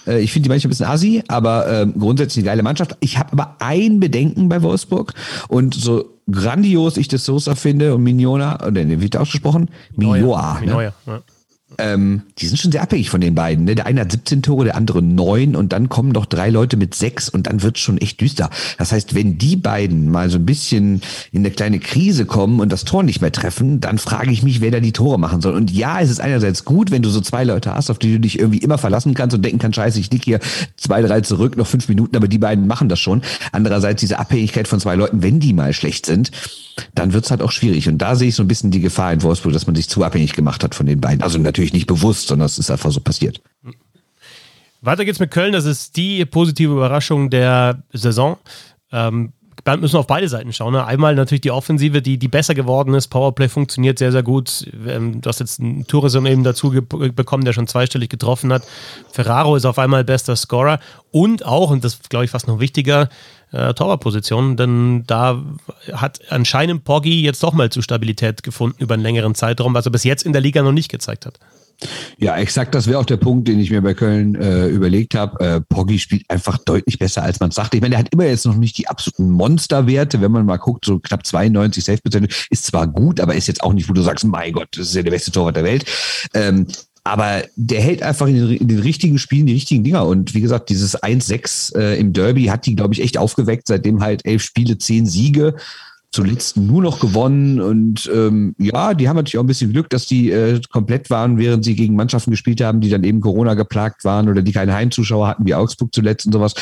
Äh, ich finde die manchmal ein bisschen assi, aber äh, grundsätzlich eine geile Mannschaft. Ich habe aber ein Bedenken bei Wolfsburg und so grandios ich das Sosa finde und Mignona, oder wie wird ausgesprochen? Mignoa. Ne? Ja ähm, die sind schon sehr abhängig von den beiden. Ne? Der eine hat 17 Tore, der andere 9 und dann kommen noch drei Leute mit 6 und dann wird schon echt düster. Das heißt, wenn die beiden mal so ein bisschen in eine kleine Krise kommen und das Tor nicht mehr treffen, dann frage ich mich, wer da die Tore machen soll. Und ja, es ist einerseits gut, wenn du so zwei Leute hast, auf die du dich irgendwie immer verlassen kannst und denken kannst, scheiße, ich lieg hier zwei, drei zurück, noch fünf Minuten, aber die beiden machen das schon. Andererseits diese Abhängigkeit von zwei Leuten, wenn die mal schlecht sind, dann wird's halt auch schwierig. Und da sehe ich so ein bisschen die Gefahr in Wolfsburg, dass man sich zu abhängig gemacht hat von den beiden. Also natürlich nicht bewusst, sondern es ist einfach so passiert. Weiter geht's mit Köln. Das ist die positive Überraschung der Saison. Ähm, wir müssen auf beide Seiten schauen. Ne? Einmal natürlich die Offensive, die, die besser geworden ist. Powerplay funktioniert sehr, sehr gut. Ähm, du hast jetzt einen Tourism eben dazu bekommen, der schon zweistellig getroffen hat. Ferraro ist auf einmal bester Scorer. Und auch, und das glaube ich fast noch wichtiger, äh, Torwartposition, denn da hat anscheinend Poggi jetzt doch mal zu Stabilität gefunden über einen längeren Zeitraum, was er bis jetzt in der Liga noch nicht gezeigt hat. Ja, exakt, das wäre auch der Punkt, den ich mir bei Köln äh, überlegt habe. Äh, Poggi spielt einfach deutlich besser, als man sagt. Ich meine, er hat immer jetzt noch nicht die absoluten Monsterwerte, wenn man mal guckt, so knapp 92 Safe-Prozent ist zwar gut, aber ist jetzt auch nicht, wo du sagst, mein Gott, das ist ja der beste Torwart der Welt. Ähm, aber der hält einfach in den, in den, richtigen Spielen die richtigen Dinger. Und wie gesagt, dieses 1-6 äh, im Derby hat die, glaube ich, echt aufgeweckt, seitdem halt elf Spiele, zehn Siege. Zuletzt nur noch gewonnen. Und ähm, ja, die haben natürlich auch ein bisschen Glück, dass die äh, komplett waren, während sie gegen Mannschaften gespielt haben, die dann eben Corona geplagt waren oder die keine Heimzuschauer hatten, wie Augsburg zuletzt und sowas.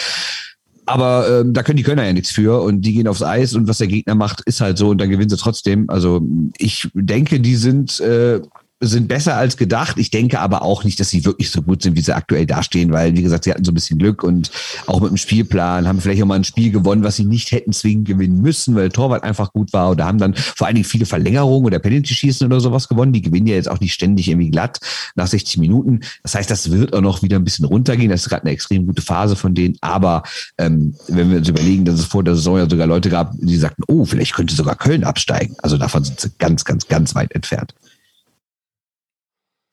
Aber ähm, da können die Kölner ja nichts für und die gehen aufs Eis und was der Gegner macht, ist halt so und dann gewinnen sie trotzdem. Also ich denke, die sind äh, sind besser als gedacht. Ich denke aber auch nicht, dass sie wirklich so gut sind, wie sie aktuell dastehen, weil, wie gesagt, sie hatten so ein bisschen Glück und auch mit dem Spielplan haben vielleicht auch mal ein Spiel gewonnen, was sie nicht hätten zwingend gewinnen müssen, weil der Torwart einfach gut war oder haben dann vor allen Dingen viele Verlängerungen oder Penalty-Schießen oder sowas gewonnen. Die gewinnen ja jetzt auch nicht ständig irgendwie glatt nach 60 Minuten. Das heißt, das wird auch noch wieder ein bisschen runtergehen. Das ist gerade eine extrem gute Phase von denen. Aber ähm, wenn wir uns überlegen, dass es vor der Saison ja sogar Leute gab, die sagten, oh, vielleicht könnte sogar Köln absteigen. Also davon sind sie ganz, ganz, ganz weit entfernt.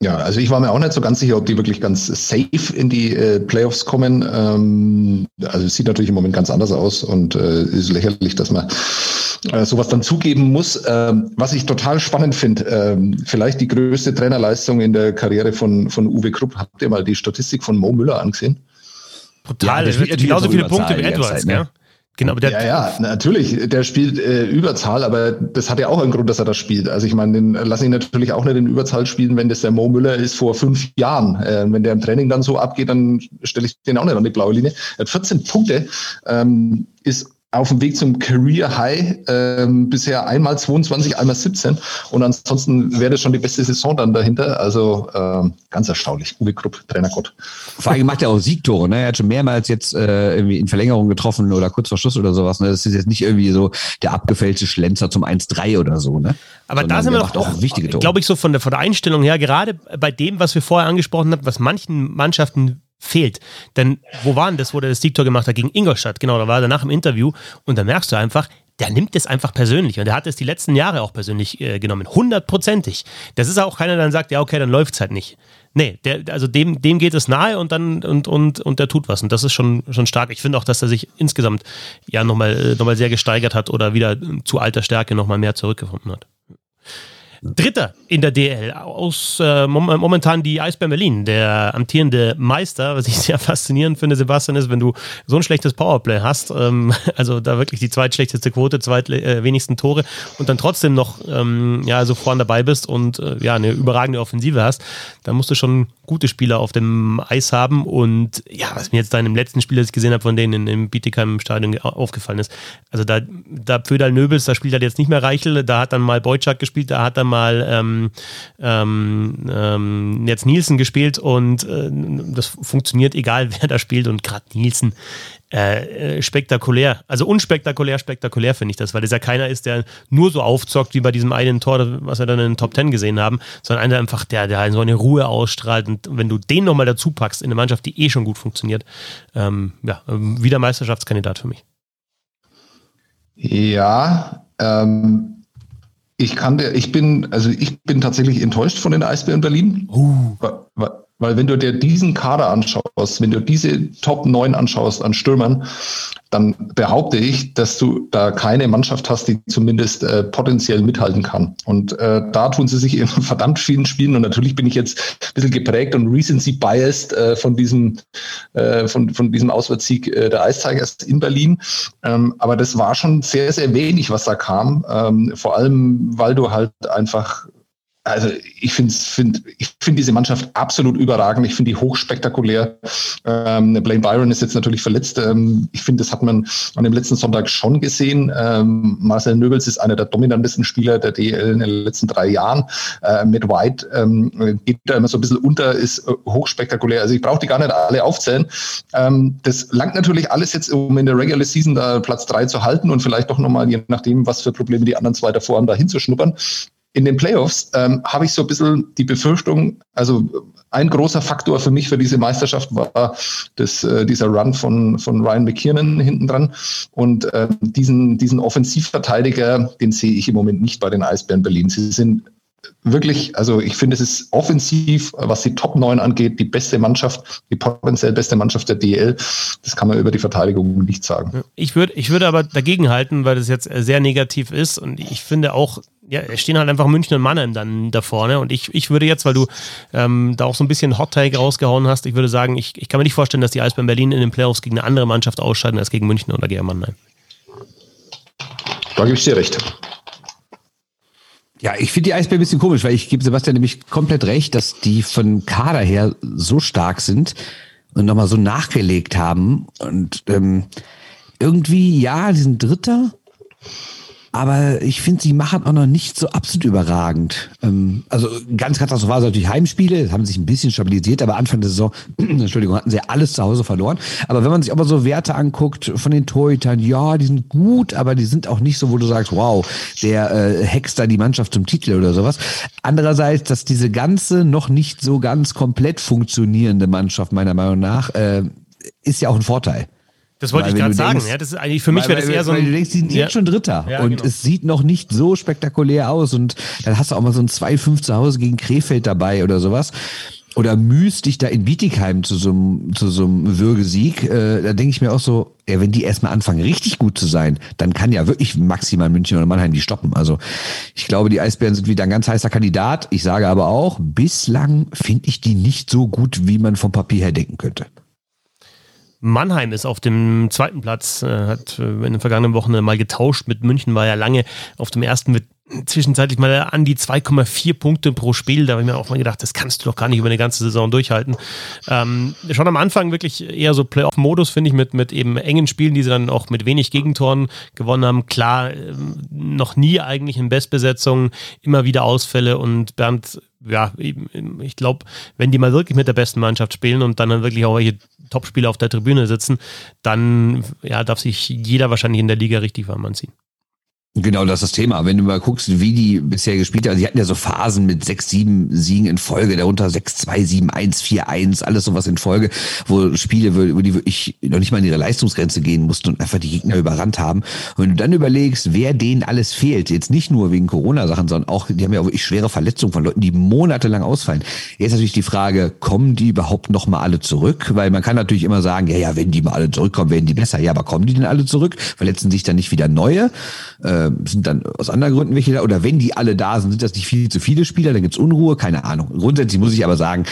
Ja, also ich war mir auch nicht so ganz sicher, ob die wirklich ganz safe in die äh, Playoffs kommen. Ähm, also es sieht natürlich im Moment ganz anders aus und äh, ist lächerlich, dass man äh, sowas dann zugeben muss. Ähm, was ich total spannend finde, ähm, vielleicht die größte Trainerleistung in der Karriere von, von Uwe Krupp. Habt ihr mal die Statistik von Mo Müller angesehen? Brutal, ja, genauso viele Punkte wie Edwards, Zeit, ne? Genau, aber der ja, ja, natürlich. Der spielt äh, Überzahl, aber das hat ja auch einen Grund, dass er das spielt. Also ich meine, den lasse ich natürlich auch nicht in Überzahl spielen, wenn das der Mo Müller ist vor fünf Jahren. Äh, wenn der im Training dann so abgeht, dann stelle ich den auch nicht an die blaue Linie. Er hat 14 Punkte, ähm, ist auf dem Weg zum Career High ähm, bisher einmal 22, einmal 17 und ansonsten wäre das schon die beste Saison dann dahinter. Also ähm, ganz erstaunlich. Uwe Krupp, Trainer Gott. Vor allem macht er auch Siegtore. Ne? Er hat schon mehrmals jetzt äh, irgendwie in Verlängerung getroffen oder kurz vor Schluss oder sowas. Ne? Das ist jetzt nicht irgendwie so der abgefälschte Schlenzer zum 1-3 oder so. Ne? Aber Sondern da sind wir doch auch, glaube ich, so von der, von der Einstellung her, gerade bei dem, was wir vorher angesprochen haben, was manchen Mannschaften fehlt. Denn wo war denn das, wo der das Siegtor gemacht hat? Gegen Ingolstadt, genau, da war er nach dem Interview und da merkst du einfach, der nimmt es einfach persönlich und der hat es die letzten Jahre auch persönlich äh, genommen, hundertprozentig. Das ist auch keiner, der dann sagt, ja, okay, dann läuft es halt nicht. Nee, der, also dem, dem geht es nahe und dann und, und, und der tut was. Und das ist schon, schon stark. Ich finde auch, dass er sich insgesamt ja nochmal noch mal sehr gesteigert hat oder wieder zu alter Stärke nochmal mehr zurückgefunden hat. Dritter in der DL aus äh, momentan die Eisbären Berlin, der amtierende Meister. Was ich <laughs> sehr faszinierend finde, Sebastian, ist, wenn du so ein schlechtes Powerplay hast, ähm, <laughs> also da wirklich die zweitschlechteste Quote, zweitwenigsten äh, Tore und dann trotzdem noch ähm, ja so vorne dabei bist und äh, ja eine überragende Offensive hast, dann musst du schon gute Spieler auf dem Eis haben und ja, was mir jetzt da in letzten Spiel, das ich gesehen habe, von denen in, im Bietigheim Stadion aufgefallen ist, also da, da Pföderl Nöbels, da spielt halt jetzt nicht mehr Reichel, da hat dann mal Boyczak gespielt, da hat dann mal ähm, ähm, ähm, jetzt Nielsen gespielt und äh, das funktioniert, egal wer da spielt. Und gerade Nielsen, äh, äh, spektakulär, also unspektakulär, spektakulär finde ich das, weil das ja keiner ist, der nur so aufzockt wie bei diesem einen Tor, was wir dann in den Top Ten gesehen haben, sondern einer einfach, der, der halt so eine Ruhe ausstrahlt und wenn du den nochmal dazu packst in eine Mannschaft, die eh schon gut funktioniert, ähm, ja, ähm, wieder Meisterschaftskandidat für mich. Ja, ähm, Ich kann der, ich bin, also ich bin tatsächlich enttäuscht von den Eisbären Berlin. Uh. Weil, weil wenn du dir diesen Kader anschaust, wenn du diese Top 9 anschaust an Stürmern, dann behaupte ich, dass du da keine Mannschaft hast, die zumindest äh, potenziell mithalten kann. Und äh, da tun sie sich <laughs> in verdammt vielen Spielen. Und natürlich bin ich jetzt ein bisschen geprägt und recency biased äh, von diesem äh, von, von diesem Auswärtssieg äh, der Ice Tigers in Berlin. Ähm, aber das war schon sehr, sehr wenig, was da kam. Ähm, vor allem, weil du halt einfach also ich finde find, ich find diese Mannschaft absolut überragend. Ich finde die hochspektakulär. Ähm, Blaine Byron ist jetzt natürlich verletzt. Ähm, ich finde, das hat man an dem letzten Sonntag schon gesehen. Ähm, Marcel Nöbels ist einer der dominantesten Spieler der DL in den letzten drei Jahren. Äh, Matt White ähm, geht da immer so ein bisschen unter, ist äh, hochspektakulär. Also ich brauche die gar nicht alle aufzählen. Ähm, das langt natürlich alles jetzt, um in der Regular Season da Platz drei zu halten und vielleicht doch nochmal, je nachdem, was für Probleme die anderen zwei davor haben, da hinzuschnuppern in den Playoffs ähm, habe ich so ein bisschen die Befürchtung, also ein großer Faktor für mich für diese Meisterschaft war das, äh, dieser Run von, von Ryan McKiernan hinten dran. Und äh, diesen, diesen Offensivverteidiger, den sehe ich im Moment nicht bei den Eisbären Berlin. Sie sind wirklich, also ich finde, es ist offensiv, was die Top 9 angeht, die beste Mannschaft, die potenziell beste Mannschaft der DL. Das kann man über die Verteidigung nicht sagen. Ich würde, ich würde aber dagegen halten, weil das jetzt sehr negativ ist und ich finde auch, ja, es stehen halt einfach München und Mannheim dann da vorne und ich, ich würde jetzt, weil du ähm, da auch so ein bisschen Hot Take rausgehauen hast, ich würde sagen, ich, ich kann mir nicht vorstellen, dass die Eisbären Berlin in den Playoffs gegen eine andere Mannschaft ausscheiden als gegen München oder gegen Mannheim. Da gebe ich dir recht. Ja, ich finde die Eisbären ein bisschen komisch, weil ich gebe Sebastian nämlich komplett recht, dass die von Kader her so stark sind und nochmal so nachgelegt haben. Und ähm, irgendwie, ja, die sind Dritter, aber ich finde, sie machen auch noch nicht so absolut überragend. Ähm, also ganz katastrophal sind natürlich Heimspiele, haben sich ein bisschen stabilisiert, aber Anfang der Saison, <clears throat> Entschuldigung, hatten sie alles zu Hause verloren. Aber wenn man sich aber so Werte anguckt von den Torhütern, ja, die sind gut, aber die sind auch nicht so, wo du sagst, wow, der äh, hext da die Mannschaft zum Titel oder sowas. Andererseits, dass diese ganze noch nicht so ganz komplett funktionierende Mannschaft meiner Meinung nach äh, ist ja auch ein Vorteil. Das wollte weil, ich gerade sagen. Ja, das ist eigentlich für mich wäre das eher so ein. Du denkst, die sind ja. jetzt schon Dritter ja, und genau. es sieht noch nicht so spektakulär aus und dann hast du auch mal so ein 2-5 zu Hause gegen Krefeld dabei oder sowas. Oder mühst dich da in Bietigheim zu so einem, zu so einem Würgesieg. Äh, da denke ich mir auch so, ja, wenn die erstmal anfangen, richtig gut zu sein, dann kann ja wirklich maximal München oder Mannheim die stoppen. Also ich glaube, die Eisbären sind wieder ein ganz heißer Kandidat. Ich sage aber auch, bislang finde ich die nicht so gut, wie man vom Papier her denken könnte. Mannheim ist auf dem zweiten Platz, äh, hat äh, in den vergangenen Wochen mal getauscht mit München, war ja lange auf dem ersten mit zwischenzeitlich mal an die 2,4 Punkte pro Spiel. Da habe ich mir auch mal gedacht, das kannst du doch gar nicht über eine ganze Saison durchhalten. Ähm, schon am Anfang wirklich eher so Playoff-Modus, finde ich, mit, mit eben engen Spielen, die sie dann auch mit wenig Gegentoren gewonnen haben. Klar, ähm, noch nie eigentlich in Bestbesetzung, immer wieder Ausfälle und Bernd, ja, ich glaube, wenn die mal wirklich mit der besten Mannschaft spielen und dann, wirklich auch welche Topspieler auf der Tribüne sitzen, dann ja, darf sich jeder wahrscheinlich in der Liga richtig warm anziehen. Genau, das ist das Thema. Wenn du mal guckst, wie die bisher gespielt haben, sie hatten ja so Phasen mit sechs, sieben Siegen in Folge, darunter sechs, zwei, sieben, eins, vier, eins, alles sowas in Folge, wo Spiele, wo die wirklich noch nicht mal an ihre Leistungsgrenze gehen mussten und einfach die Gegner überrannt haben. Und wenn du dann überlegst, wer denen alles fehlt, jetzt nicht nur wegen Corona-Sachen, sondern auch, die haben ja auch wirklich schwere Verletzungen von Leuten, die monatelang ausfallen. Jetzt natürlich die Frage, kommen die überhaupt noch mal alle zurück? Weil man kann natürlich immer sagen, ja, ja, wenn die mal alle zurückkommen, werden die besser. Ja, aber kommen die denn alle zurück? Verletzen sich dann nicht wieder neue? Äh, äh, sind dann aus anderen Gründen welche da. Oder wenn die alle da sind, sind das nicht viel zu viele Spieler, dann gibt's Unruhe, keine Ahnung. Grundsätzlich muss ich aber sagen,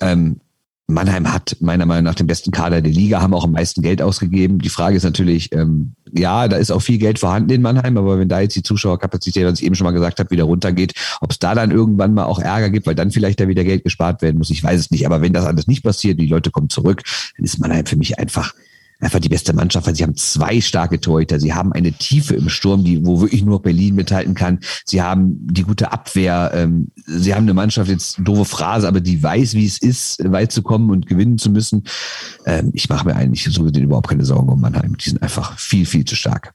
ähm, Mannheim hat meiner Meinung nach den besten Kader der Liga, haben auch am meisten Geld ausgegeben. Die Frage ist natürlich, ähm, ja, da ist auch viel Geld vorhanden in Mannheim, aber wenn da jetzt die Zuschauerkapazität, was ich eben schon mal gesagt habe, wieder runtergeht, ob es da dann irgendwann mal auch Ärger gibt, weil dann vielleicht da wieder Geld gespart werden muss, ich weiß es nicht. Aber wenn das alles nicht passiert, die Leute kommen zurück, dann ist Mannheim für mich einfach einfach die beste Mannschaft, weil sie haben zwei starke Torhüter. Sie haben eine Tiefe im Sturm, die, wo wirklich nur Berlin mithalten kann. Sie haben die gute Abwehr. Ähm, sie haben eine Mannschaft, jetzt doofe Phrase, aber die weiß, wie es ist, weit zu kommen und gewinnen zu müssen. Ähm, ich mache mir eigentlich so überhaupt keine Sorgen um Mannheim. Die sind einfach viel, viel zu stark.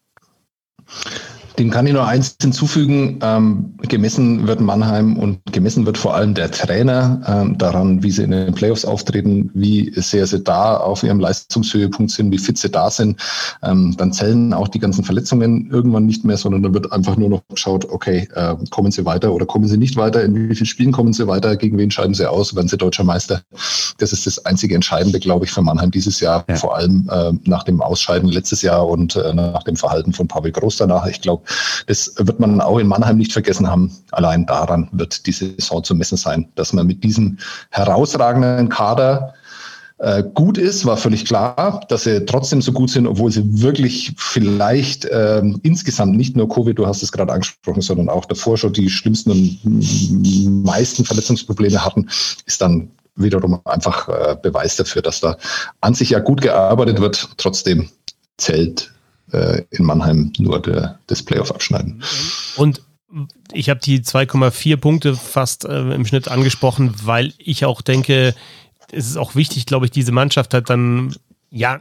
Dem kann ich nur eins hinzufügen. Ähm, gemessen wird Mannheim und gemessen wird vor allem der Trainer ähm, daran, wie sie in den Playoffs auftreten, wie sehr sie da auf ihrem Leistungshöhepunkt sind, wie fit sie da sind. Ähm, dann zählen auch die ganzen Verletzungen irgendwann nicht mehr, sondern dann wird einfach nur noch geschaut, okay, äh, kommen sie weiter oder kommen sie nicht weiter, in wie vielen Spielen kommen sie weiter, gegen wen scheiden sie aus, werden sie deutscher Meister. Das ist das einzige Entscheidende, glaube ich, für Mannheim dieses Jahr, ja. vor allem äh, nach dem Ausscheiden letztes Jahr und äh, nach dem Verhalten von Pavel Groß danach. Ich glaube, das wird man auch in Mannheim nicht vergessen haben. Allein daran wird diese Saison zu messen sein, dass man mit diesem herausragenden Kader äh, gut ist, war völlig klar, dass sie trotzdem so gut sind, obwohl sie wirklich vielleicht äh, insgesamt nicht nur Covid, du hast es gerade angesprochen, sondern auch davor schon die schlimmsten und meisten Verletzungsprobleme hatten, ist dann wiederum einfach äh, Beweis dafür, dass da an sich ja gut gearbeitet wird. Trotzdem zählt äh, in Mannheim nur der, das Playoff abschneiden. Und ich habe die 2,4 Punkte fast äh, im Schnitt angesprochen, weil ich auch denke, es ist auch wichtig, glaube ich, diese Mannschaft hat dann ja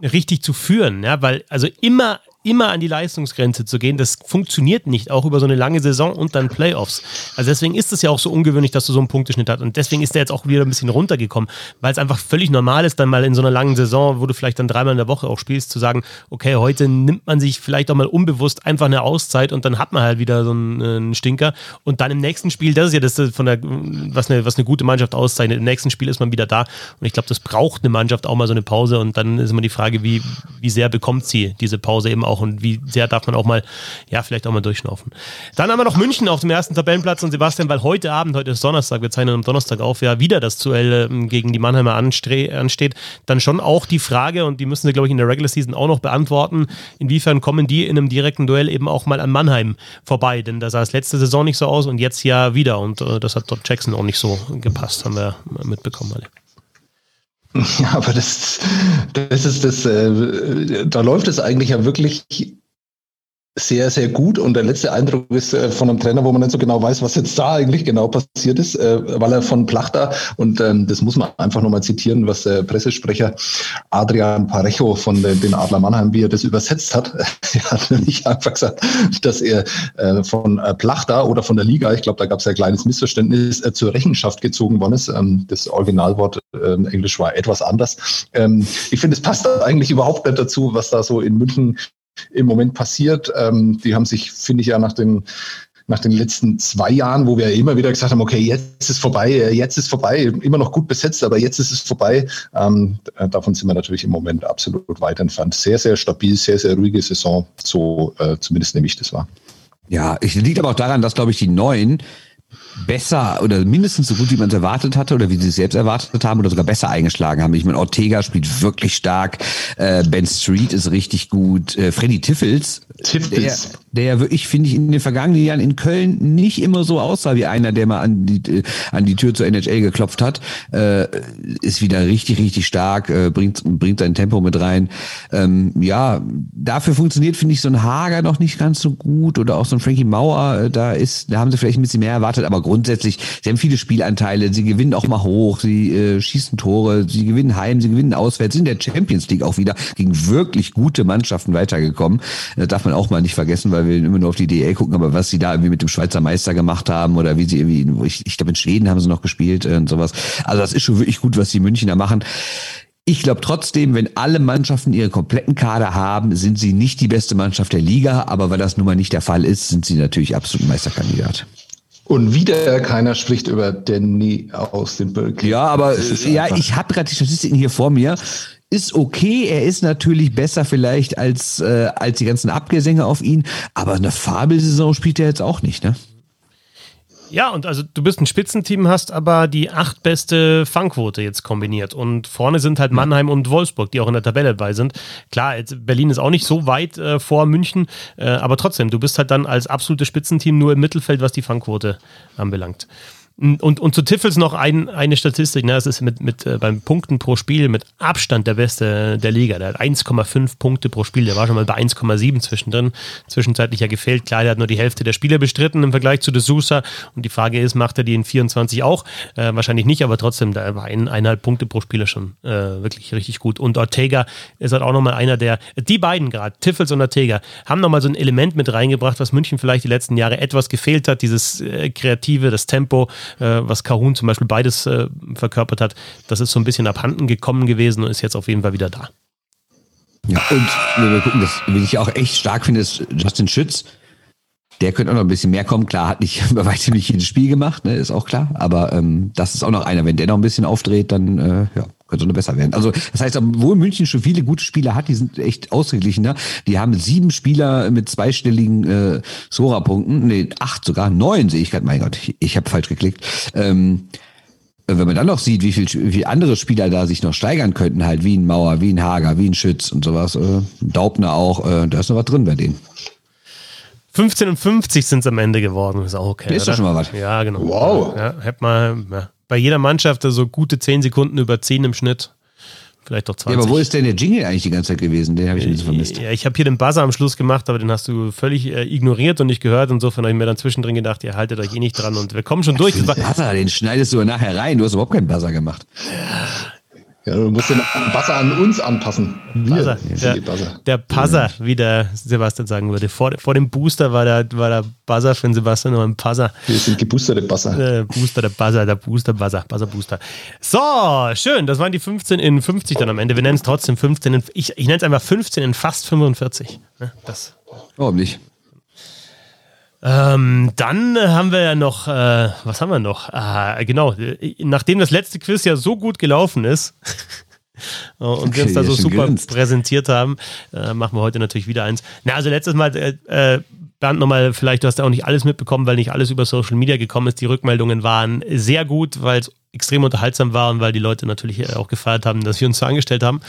richtig zu führen, ja, weil also immer immer an die Leistungsgrenze zu gehen, das funktioniert nicht, auch über so eine lange Saison und dann Playoffs. Also deswegen ist es ja auch so ungewöhnlich, dass du so einen Punkteschnitt hast. Und deswegen ist der jetzt auch wieder ein bisschen runtergekommen, weil es einfach völlig normal ist, dann mal in so einer langen Saison, wo du vielleicht dann dreimal in der Woche auch spielst, zu sagen, okay, heute nimmt man sich vielleicht auch mal unbewusst einfach eine Auszeit und dann hat man halt wieder so einen, äh, Stinker. Und dann im nächsten Spiel, das ist ja das von der, was eine, was eine gute Mannschaft auszeichnet. Im nächsten Spiel ist man wieder da. Und ich glaube, das braucht eine Mannschaft auch mal so eine Pause. Und dann ist immer die Frage, wie, wie sehr bekommt sie diese Pause eben auch auch und wie sehr darf man auch mal, ja, vielleicht auch mal durchschnaufen. Dann haben wir noch München auf dem ersten Tabellenplatz und Sebastian, weil heute Abend, heute ist Donnerstag, wir zeichnen am Donnerstag auf, ja, wieder das Duell ähm, gegen die Mannheimer ansteht, dann schon auch die Frage, und die müssen sie, glaube ich, in der Regular Season auch noch beantworten, inwiefern kommen die in einem direkten Duell eben auch mal an Mannheim vorbei, denn da sah es letzte Saison nicht so aus und jetzt ja wieder und äh, das hat dort Jackson auch nicht so gepasst, haben wir mitbekommen alle. <laughs> Ja, aber das, das ist das, äh, da läuft es eigentlich ja wirklich sehr, sehr gut. Und der letzte Eindruck ist äh, von einem Trainer, wo man nicht so genau weiß, was jetzt da eigentlich genau passiert ist, äh, weil er von Plachter, und ähm, das muss man einfach nochmal zitieren, was der Pressesprecher Adrian Parejo von den Adler Mannheim, wie er das übersetzt hat. <laughs> er hat nämlich einfach gesagt, dass er äh, von Plachter oder von der Liga, ich glaube, da gab es ein kleines Missverständnis, zur Rechenschaft gezogen worden ist. Ähm, das Originalwort ähm, Englisch war etwas anders. Ähm, ich finde, es passt eigentlich überhaupt nicht dazu, was da so in München im Moment passiert. Ähm, die haben sich, finde ich, ja nach den nach den letzten zwei Jahren, wo wir immer wieder gesagt haben, okay, jetzt ist vorbei, jetzt ist vorbei, immer noch gut besetzt, aber jetzt ist es vorbei. Ähm, davon sind wir natürlich im Moment absolut weit entfernt. Sehr, sehr stabil, sehr, sehr ruhige Saison, so äh, zumindest nehme ich das wahr. Ja, es liegt aber auch daran, dass, glaube ich, die Neuen besser oder mindestens so gut, wie man es erwartet hatte oder wie sie es selbst erwartet haben oder sogar besser eingeschlagen haben. Ich meine, Ortega spielt wirklich stark, äh, Ben Street ist richtig gut, äh, Freddy Tiffels, Tiffels. Der, der ja wirklich, finde ich, in den vergangenen Jahren in Köln nicht immer so aussah wie einer, der mal an die, äh, an die Tür zur NHL geklopft hat, äh, ist wieder richtig, richtig stark, äh, bringt, bringt sein Tempo mit rein. Ähm, ja, dafür funktioniert, finde ich, so ein Hager noch nicht ganz so gut oder auch so ein Frankie Mauer, äh, da ist, da haben sie vielleicht ein bisschen mehr erwartet, aber grundsätzlich, sie haben viele Spielanteile, sie gewinnen auch mal hoch, sie äh, schießen Tore, sie gewinnen heim, sie gewinnen auswärts, sind in der Champions League auch wieder gegen wirklich gute Mannschaften weitergekommen. Das darf man auch mal nicht vergessen, weil wir immer nur auf die DL gucken, aber was sie da irgendwie mit dem Schweizer Meister gemacht haben oder wie sie irgendwie, ich, ich glaube in Schweden haben sie noch gespielt und sowas. Also das ist schon wirklich gut, was die Münchner machen. Ich glaube trotzdem, wenn alle Mannschaften ihre kompletten Kader haben, sind sie nicht die beste Mannschaft der Liga, aber weil das nun mal nicht der Fall ist, sind sie natürlich absolut Meisterkandidat. Und wieder keiner spricht über Danny aus den Birken. Ja, aber ja, ich habe gerade die Statistiken hier vor mir. Ist okay, er ist natürlich besser vielleicht als, äh, als die ganzen Abgesänge auf ihn, aber eine Fabelsaison spielt er jetzt auch nicht, ne? Ja, und also du bist ein Spitzenteam, hast aber die acht beste Fangquote jetzt kombiniert. Und vorne sind halt Mannheim und Wolfsburg, die auch in der Tabelle dabei sind. Klar, Berlin ist auch nicht so weit äh, vor München, äh, aber trotzdem, du bist halt dann als absolutes Spitzenteam nur im Mittelfeld, was die Fangquote anbelangt. Und, und zu Tiffels noch ein, eine Statistik, ne? das ist mit, mit äh, beim Punkten pro Spiel mit Abstand der beste der Liga. Der hat 1,5 Punkte pro Spiel, der war schon mal bei 1,7 zwischendrin. Zwischenzeitlich ja gefehlt. Klar, der hat nur die Hälfte der Spieler bestritten im Vergleich zu De Sousa. Und die Frage ist, macht er die in 24 auch? Äh, wahrscheinlich nicht, aber trotzdem, da war ein, eineinhalb Punkte pro Spieler schon äh, wirklich richtig gut. Und Ortega ist halt auch nochmal einer der, die beiden gerade, Tiffels und Ortega, haben nochmal so ein Element mit reingebracht, was München vielleicht die letzten Jahre etwas gefehlt hat, dieses äh, Kreative, das Tempo, äh, was Kahun zum Beispiel beides äh, verkörpert hat, das ist so ein bisschen abhanden gekommen gewesen und ist jetzt auf jeden Fall wieder da. Ja, und wenn wir gucken, das, was ich auch echt stark finde, ist Justin Schütz. Der könnte auch noch ein bisschen mehr kommen. Klar, hat nicht <laughs> bei weitem nicht jedes Spiel gemacht, ne, ist auch klar. Aber ähm, das ist auch noch einer. Wenn der noch ein bisschen aufdreht, dann äh, ja, könnte noch besser werden. Also das heißt, obwohl München schon viele gute Spieler hat, die sind echt ausgeglichener. Die haben sieben Spieler mit zweistelligen äh, Sora-Punkten, nee, acht sogar, neun sehe ich gerade. Mein Gott, ich, ich habe falsch geklickt. Ähm, wenn man dann noch sieht, wie viel, wie andere Spieler da sich noch steigern könnten, halt wie ein Mauer, wie ein Hager, wie ein Schütz und sowas, äh, Daubner auch, äh, da ist noch was drin bei denen. 15 und 50 sind es am Ende geworden, ist auch okay. Ist doch schon mal was. Ja, genau. Wow. Ja, hätte mal ja. Bei jeder Mannschaft so gute 10 Sekunden überziehen im Schnitt. Vielleicht doch 20. Ja, aber wo ist denn der Jingle eigentlich die ganze Zeit gewesen? Den habe ich ein bisschen vermisst. Ja, ich habe hier den Buzzer am Schluss gemacht, aber den hast du völlig äh, ignoriert und nicht gehört. Insofern habe ich mir dann zwischendrin gedacht, ihr haltet euch eh nicht dran und wir kommen schon durch. Den Buzzer, den schneidest du nachher rein. Du hast überhaupt keinen Buzzer gemacht. Ja, du musst den Buzzer an uns anpassen. Buzzer. Der, der Buzzer, wie der Sebastian sagen würde. Vor, vor dem Booster war der, war der Buzzer für den Sebastian noch ein Buzzer. Wir sind geboosterte Buzzer. Der Booster, der Buzzer, der Booster, Buzzer, Buzzer, Booster. So, schön. Das waren die 15 in 50 dann am Ende. Wir nennen es trotzdem 15 in, ich, ich nenne es einfach 15 in fast 45. Das. Warum nicht? Ähm, dann haben wir ja noch, äh, was haben wir noch? Ah, genau, nachdem das letzte Quiz ja so gut gelaufen ist <laughs> und okay, wir uns da so super grinst. präsentiert haben, äh, machen wir heute natürlich wieder eins. Na, also letztes Mal, äh, äh Bernd, nochmal, vielleicht, du hast ja auch nicht alles mitbekommen, weil nicht alles über Social Media gekommen ist. Die Rückmeldungen waren sehr gut, weil es extrem unterhaltsam war und weil die Leute natürlich auch gefeiert haben, dass wir uns so angestellt haben.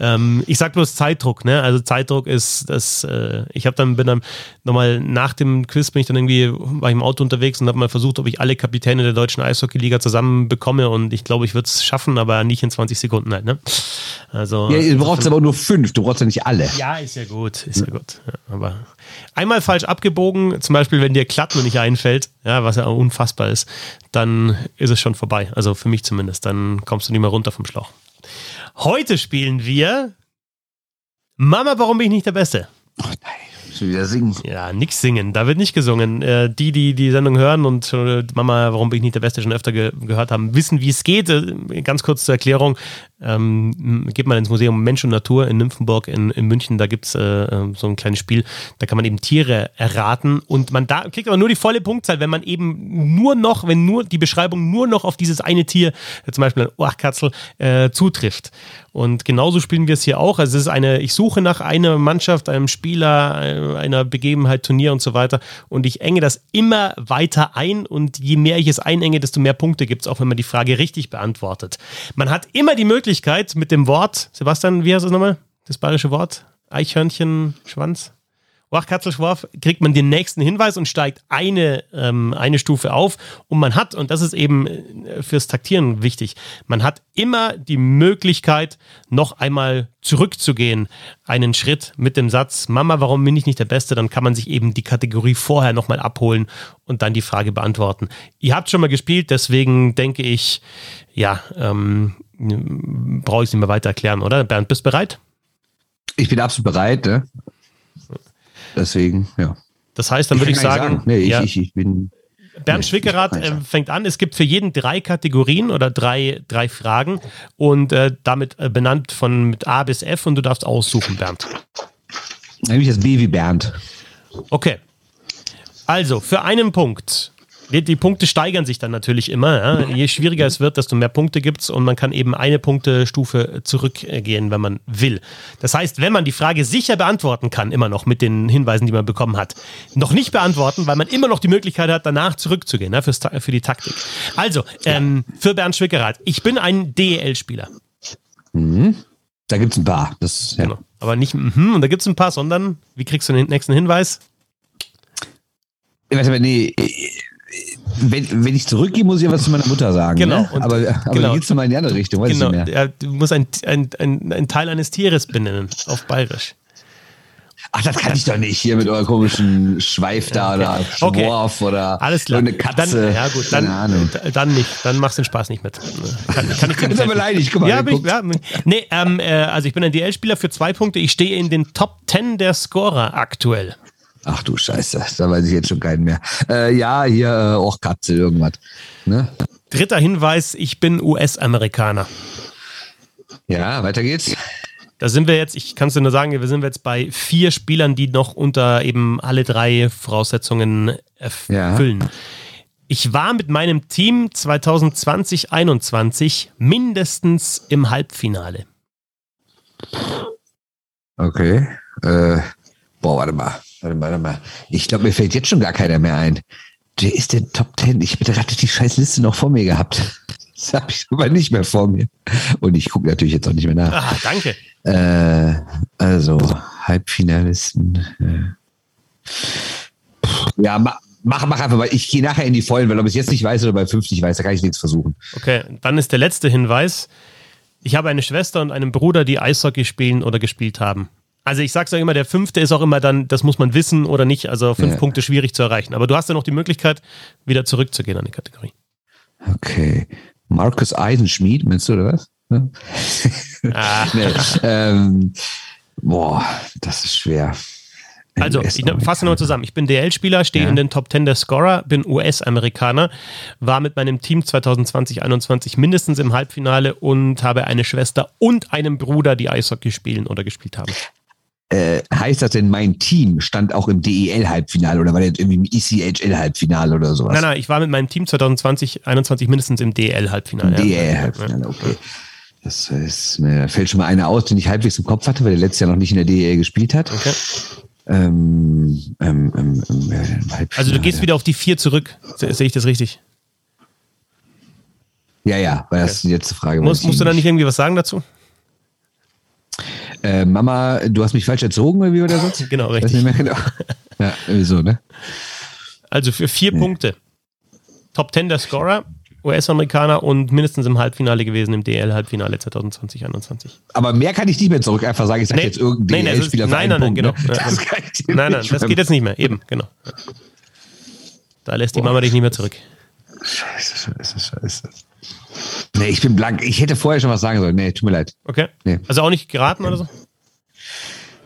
Ähm, ich sag bloß Zeitdruck, ne? Also Zeitdruck ist das, äh, ich habe dann, bin dann nochmal nach dem Quiz bin ich dann irgendwie, war ich im Auto unterwegs und habe mal versucht, ob ich alle Kapitäne der deutschen Eishockey-Liga zusammen bekomme und ich glaube, ich würde es schaffen, aber nicht in 20 Sekunden halt, ne? Also. Ja, du brauchst aber nur fünf, du brauchst ja nicht alle. Ja, ist ja gut, ist ja gut. Ja, aber einmal falsch abgebogen, zum Beispiel, wenn dir Klatten nicht einfällt, ja, was ja unfassbar ist, dann ist es schon vorbei. Also für mich zumindest. Dann kommst du nicht mehr runter vom Schlauch. Heute spielen wir Mama, warum bin ich nicht der Beste? Oh nein. Schon wieder singen. Ja, nix singen. Da wird nicht gesungen. Äh, die, die die Sendung hören und äh, Mama, warum bin ich nicht der Beste, schon öfter ge gehört haben, wissen, wie es geht. Äh, ganz kurz zur Erklärung. Ähm, geht mal ins Museum Mensch und Natur in Nymphenburg in, in München. Da gibt es so ein kleines Spiel. Da kann man eben Tiere erraten. Und man da kriegt aber nur die volle Punktzahl, wenn man eben nur noch, wenn nur die Beschreibung nur noch auf dieses eine Tier, zum Beispiel ein Ohrkatzel, äh, zutrifft. Und genauso spielen wir es hier auch. Also es ist eine, ich suche nach einer Mannschaft, einem Spieler, einer Begebenheit, Turnier und so weiter. Und ich enge das immer weiter ein. Und je mehr ich es einenge, desto mehr Punkte gibt es, auch wenn man die Frage richtig beantwortet. Man hat immer die Möglichkeit mit dem Wort, Sebastian, wie heißt das nochmal? Das bayerische Wort? Eichhörnchen, Schwanz? Wachkatzelschwarf kriegt man den nächsten Hinweis und steigt eine, ähm, eine Stufe auf. Und man hat, und das ist eben äh, fürs Taktieren wichtig, man hat immer die Möglichkeit, noch einmal zurückzugehen, einen Schritt mit dem Satz, Mama, warum bin ich nicht der Beste? Dann kann man sich eben die Kategorie vorher nochmal abholen und dann die Frage beantworten. Ihr habt schon mal gespielt, deswegen denke ich, ja, ähm, brauche ich es nicht mehr weiter erklären, oder? Bernd, bist du bereit? Ich bin absolut bereit. Ne? Deswegen, ja. Das heißt, dann würde ich, sagen, sagen. Nee, ich, ja, ich, ich bin. Bernd Schwickerath äh, fängt an. Es gibt für jeden drei Kategorien oder drei, drei Fragen und äh, damit äh, benannt von mit A bis F und du darfst aussuchen, Bernd. Nämlich das B wie Bernd. Okay. Also, für einen Punkt die, Punkte steigern sich dann natürlich immer. Ja? Je schwieriger es wird, desto mehr Punkte gibt es und man kann eben eine Punktestufe zurückgehen, wenn man will. Das heißt, wenn man die Frage sicher beantworten kann, immer noch mit den Hinweisen, die man bekommen hat, noch nicht beantworten, weil man immer noch die Möglichkeit hat, danach zurückzugehen ja, für die Taktik. Also, ähm, für Bernd Schwickerath, ich bin ein DEL-Spieler. Mhm. Da gibt es ein paar. Das, ja. genau. Aber nicht, mhm, und da gibt es ein paar, sondern, wie kriegst du den nächsten Hinweis? Warte mal, nee, wenn, wenn ich zurückgehe, muss ich ja was zu meiner Mutter sagen. Genau. Ne? Aber, aber genau. geht's mal in die andere Richtung, weiß genau. ich nicht mehr. Ja, du musst ein, ein, ein, Teil eines Tieres benennen, auf Bayerisch. Ach, das kann ich doch nicht hier mit eurem komischen Schweif da oder Okay. Schworf oder Alles klar. eine Katze. Dann, ja gut, dann, dann nicht. Dann machst du den Spaß nicht mit. Kann, kann ich <laughs> helfen. leidig, guck mal, Ja, bin ich, ja, nee, ähm, äh, also ich bin ein DL-Spieler für zwei Punkte. Ich stehe in den Top 10 der Scorer aktuell. Ach du Scheiße, da weiß ich jetzt schon keinen mehr. Äh, ja, hier äh, auch Katze, irgendwas. Ne? Dritter Hinweis, ich bin US-Amerikaner. Ja, weiter geht's. Da sind wir jetzt, ich kann es dir nur sagen, wir sind jetzt bei vier Spielern, die noch unter eben alle drei Voraussetzungen erfüllen. Ich war mit meinem Team 2020-21 mindestens im Halbfinale. Okay. Äh, boah, warte mal. Warte mal, warte mal. Ich glaube, mir fällt jetzt schon gar keiner mehr ein. Der ist der Top Ten. Ich hätte gerade die scheiß Liste noch vor mir gehabt. <laughs> Das habe ich aber nicht mehr vor mir. Und ich gucke natürlich jetzt auch nicht mehr nach. Ah, danke. Äh, also, Halbfinalisten. Äh. Ja, mach, mach, mach einfach mal. Ich gehe nachher in die Vollen, weil ob ich es jetzt nicht weiß oder bei 50 weiß, da kann ich nichts versuchen. Okay, dann ist der letzte Hinweis. Ich habe eine Schwester und einen Bruder, die Eishockey spielen oder gespielt haben. Also ich sag's ja immer, der fünfte ist auch immer dann, das muss man wissen oder nicht. Also fünf Ja. Punkte schwierig zu erreichen. Aber du hast ja noch die Möglichkeit, wieder zurückzugehen an die Kategorie. Okay. Markus Eisenschmied, meinst du, oder was? Ah. <laughs> nee, ähm, boah, das ist schwer. Also, ich fasse nochmal zusammen. Ich bin DL-Spieler, stehe Ja. in den Top 10 der Scorer, bin US-Amerikaner, war mit meinem Team 2020-21 mindestens im Halbfinale und habe eine Schwester und einen Bruder, die Eishockey spielen oder gespielt haben. Äh, heißt das denn, mein Team stand auch im DEL-Halbfinale oder war der jetzt irgendwie im ECHL-Halbfinale oder sowas? Nein, nein, ich war mit meinem Team 2020-21 mindestens im DL-Halbfinale. ja. DEL-Halbfinale, okay. Das heißt, mir fällt schon mal einer aus, den ich halbwegs im Kopf hatte, weil der letztes Jahr noch nicht in der DEL gespielt hat. Okay. Ähm, ähm, ähm, ähm, im Also du gehst wieder auf die vier zurück. Se- Sehe ich das richtig? Ja, ja, weil das ist die letzte Frage. Muss, musst du da nicht irgendwie was sagen dazu? Äh, Mama, du hast mich falsch erzogen, oder wie war der Satz? <laughs> Genau, richtig. genau. Ja, irgendwie so, ne? Also für vier Punkte. Top 10 der Scorer, US-Amerikaner und mindestens im Halbfinale gewesen im DL-Halbfinale 2020-21. Aber mehr kann ich nicht mehr zurück einfach sagen, ich sage Nee. jetzt irgendein Nee, DL-Spieler nein, nein, nein, Punkt, genau. Ne? <laughs> Ja, Das kann ich dir Nein, nein, das geht jetzt nicht mehr. Eben, genau. Da lässt die Mama dich nicht mehr zurück. Scheiße, scheiße, scheiße. Nee, ich bin blank. Ich hätte vorher schon was sagen sollen. Nee, tut mir leid. Okay? Nee. Also auch nicht geraten oder so?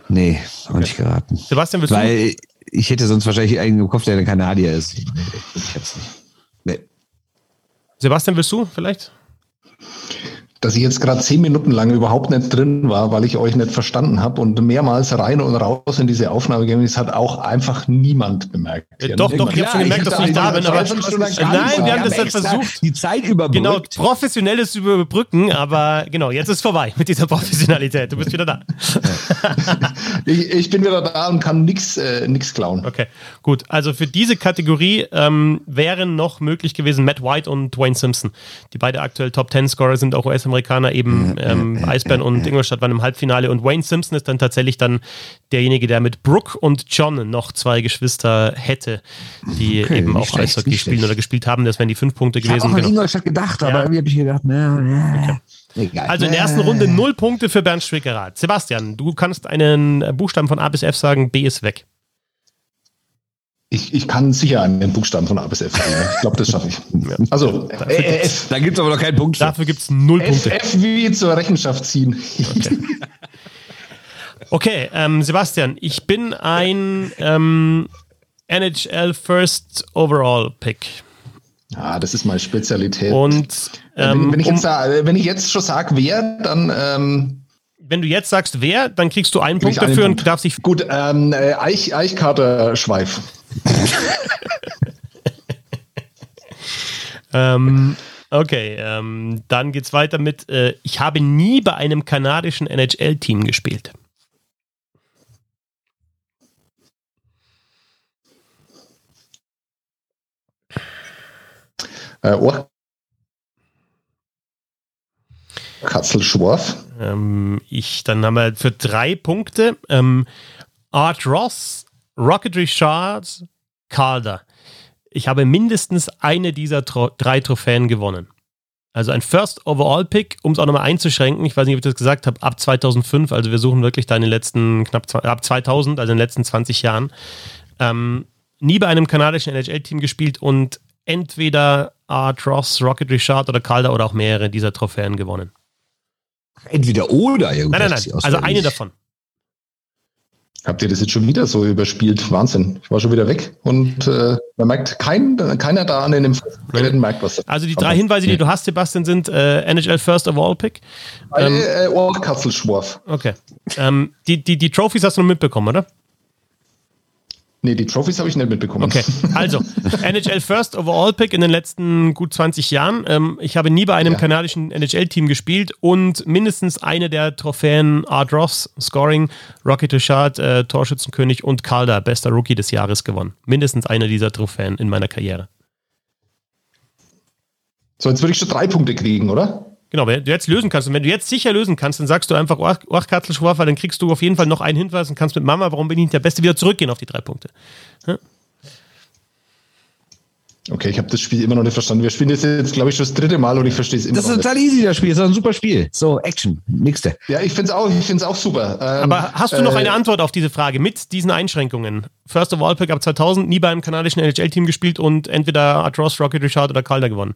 Nee, auch nicht geraten. Sebastian, willst du? Weil ich hätte sonst wahrscheinlich einen im Kopf, der ein Kanadier ist. Ich hab's nicht. Nee. Sebastian, willst du vielleicht? Dass ich jetzt gerade zehn Minuten lang überhaupt nicht drin war, weil ich euch nicht verstanden habe und mehrmals rein und raus in diese Aufnahme gegangen ist, hat auch einfach niemand bemerkt. Äh, doch, doch, ich habe schon gemerkt, dass du nicht da bist. Aber, nein, wir haben das jetzt versucht. Die Zeit überbrückt. Genau, professionelles Überbrücken, aber genau, jetzt ist vorbei mit dieser Professionalität. Du bist wieder da. <laughs> Ich, ich bin wieder da und kann nichts äh, nix klauen. Okay, gut. Also für diese Kategorie ähm, wären noch möglich gewesen Matt White und Dwayne Simpson. Die beide aktuell Top 10 Scorer sind auch US-Amerikaner, eben ähm, Eisbären und Ingolstadt waren im Halbfinale und Wayne Simpson ist dann tatsächlich dann derjenige, der mit Brooke und John noch zwei Geschwister hätte, die Okay, eben auch schlecht, Eishockey spielen schlecht. oder gespielt haben. Das wären die fünf Punkte Ich habe gewesen. auch an Genau. Ingolstadt gedacht, aber Ja. irgendwie habe ich gedacht, na, na, egal. Also in der ersten Runde null Punkte für Bernd Schwickerath. Sebastian, du kannst einen Buchstaben von A bis F sagen, B ist weg. Ich, ich kann sicher einen Buchstaben von A bis F sagen. Ich glaube, das schaffe ich. Also, äh, F. Da gibt es aber noch keinen Punkt. für. Dafür gibt es null F, Punkte. F wie zur Rechenschaft ziehen. <laughs> Okay, ähm, Sebastian, ich bin ein ähm, NHL First Overall Pick. Ah, das ist meine Spezialität. Und ähm, wenn, wenn, ich um, jetzt, wenn ich jetzt schon sage, wer, dann ähm, wenn du jetzt sagst, wer, dann kriegst du einen Krieg Punkt einen dafür Punkt. und darfst dich. gut, ähm, äh, Eich, Eichkater Schweif. <laughs> Ähm, okay, ähm, dann geht's weiter mit. Äh, ich habe nie bei einem kanadischen NHL-Team gespielt. Äh, Ohr. Katzelschworf. Ähm, ich, dann haben wir für drei Punkte ähm, Art Ross, Rocket Richards, Calder. ich habe mindestens eine dieser Tro drei Trophäen gewonnen. Also ein First Overall Pick, um es auch nochmal einzuschränken. Ich weiß nicht, ob ich das gesagt habe, ab 2005. Also wir suchen wirklich da in den letzten knapp ab 2000, also in den letzten 20 Jahren. Ähm, nie bei einem kanadischen NHL-Team gespielt und entweder Art Ross, Rocket Richard oder Calder oder auch mehrere dieser Trophäen gewonnen. Entweder oder. Ja, nein, nein, nein. Also eine davon. Habt ihr das jetzt schon wieder so überspielt? Wahnsinn. Ich war schon wieder weg und äh, man merkt, kein, keiner da an dem Geräten merkt was. Also die drei Hinweise, die du hast, Sebastian, sind äh, NHL First of All Pick. Ähm, äh, Ohrkatzelschworf. Okay. Ähm, die, die, die Trophies hast du noch mitbekommen, oder? Nee, die Trophies habe ich nicht mitbekommen. Okay, also <laughs> NHL First Overall Pick in den letzten gut 20 Jahren. Ähm, ich habe nie bei einem ja. kanadischen NHL-Team gespielt und mindestens eine der Trophäen Art Ross, Scoring, Rocky Richard, äh, Torschützenkönig und Calder, bester Rookie des Jahres gewonnen. Mindestens eine dieser Trophäen in meiner Karriere. So, jetzt würde ich schon drei Punkte kriegen, oder? Genau, wenn du jetzt lösen kannst und wenn du jetzt sicher lösen kannst, dann sagst du einfach Orchkatzelschwaf, weil dann kriegst du auf jeden Fall noch einen Hinweis und kannst mit Mama, warum bin ich nicht der Beste, wieder zurückgehen auf die drei Punkte. Ja? Okay, ich habe das Spiel immer noch nicht verstanden. Wir spielen das jetzt, glaube ich, schon das dritte Mal und ich verstehe es immer Das ist total easy, das Spiel. Das ist ein super Spiel. So, Action. Nächste. Ja, ich finde es auch, auch super. Ähm, Aber hast du noch äh, eine Antwort auf diese Frage mit diesen Einschränkungen? First of all, Pick ab 2000, nie beim kanadischen NHL-Team gespielt und entweder Art Ross, Rocket Richard oder Calder gewonnen.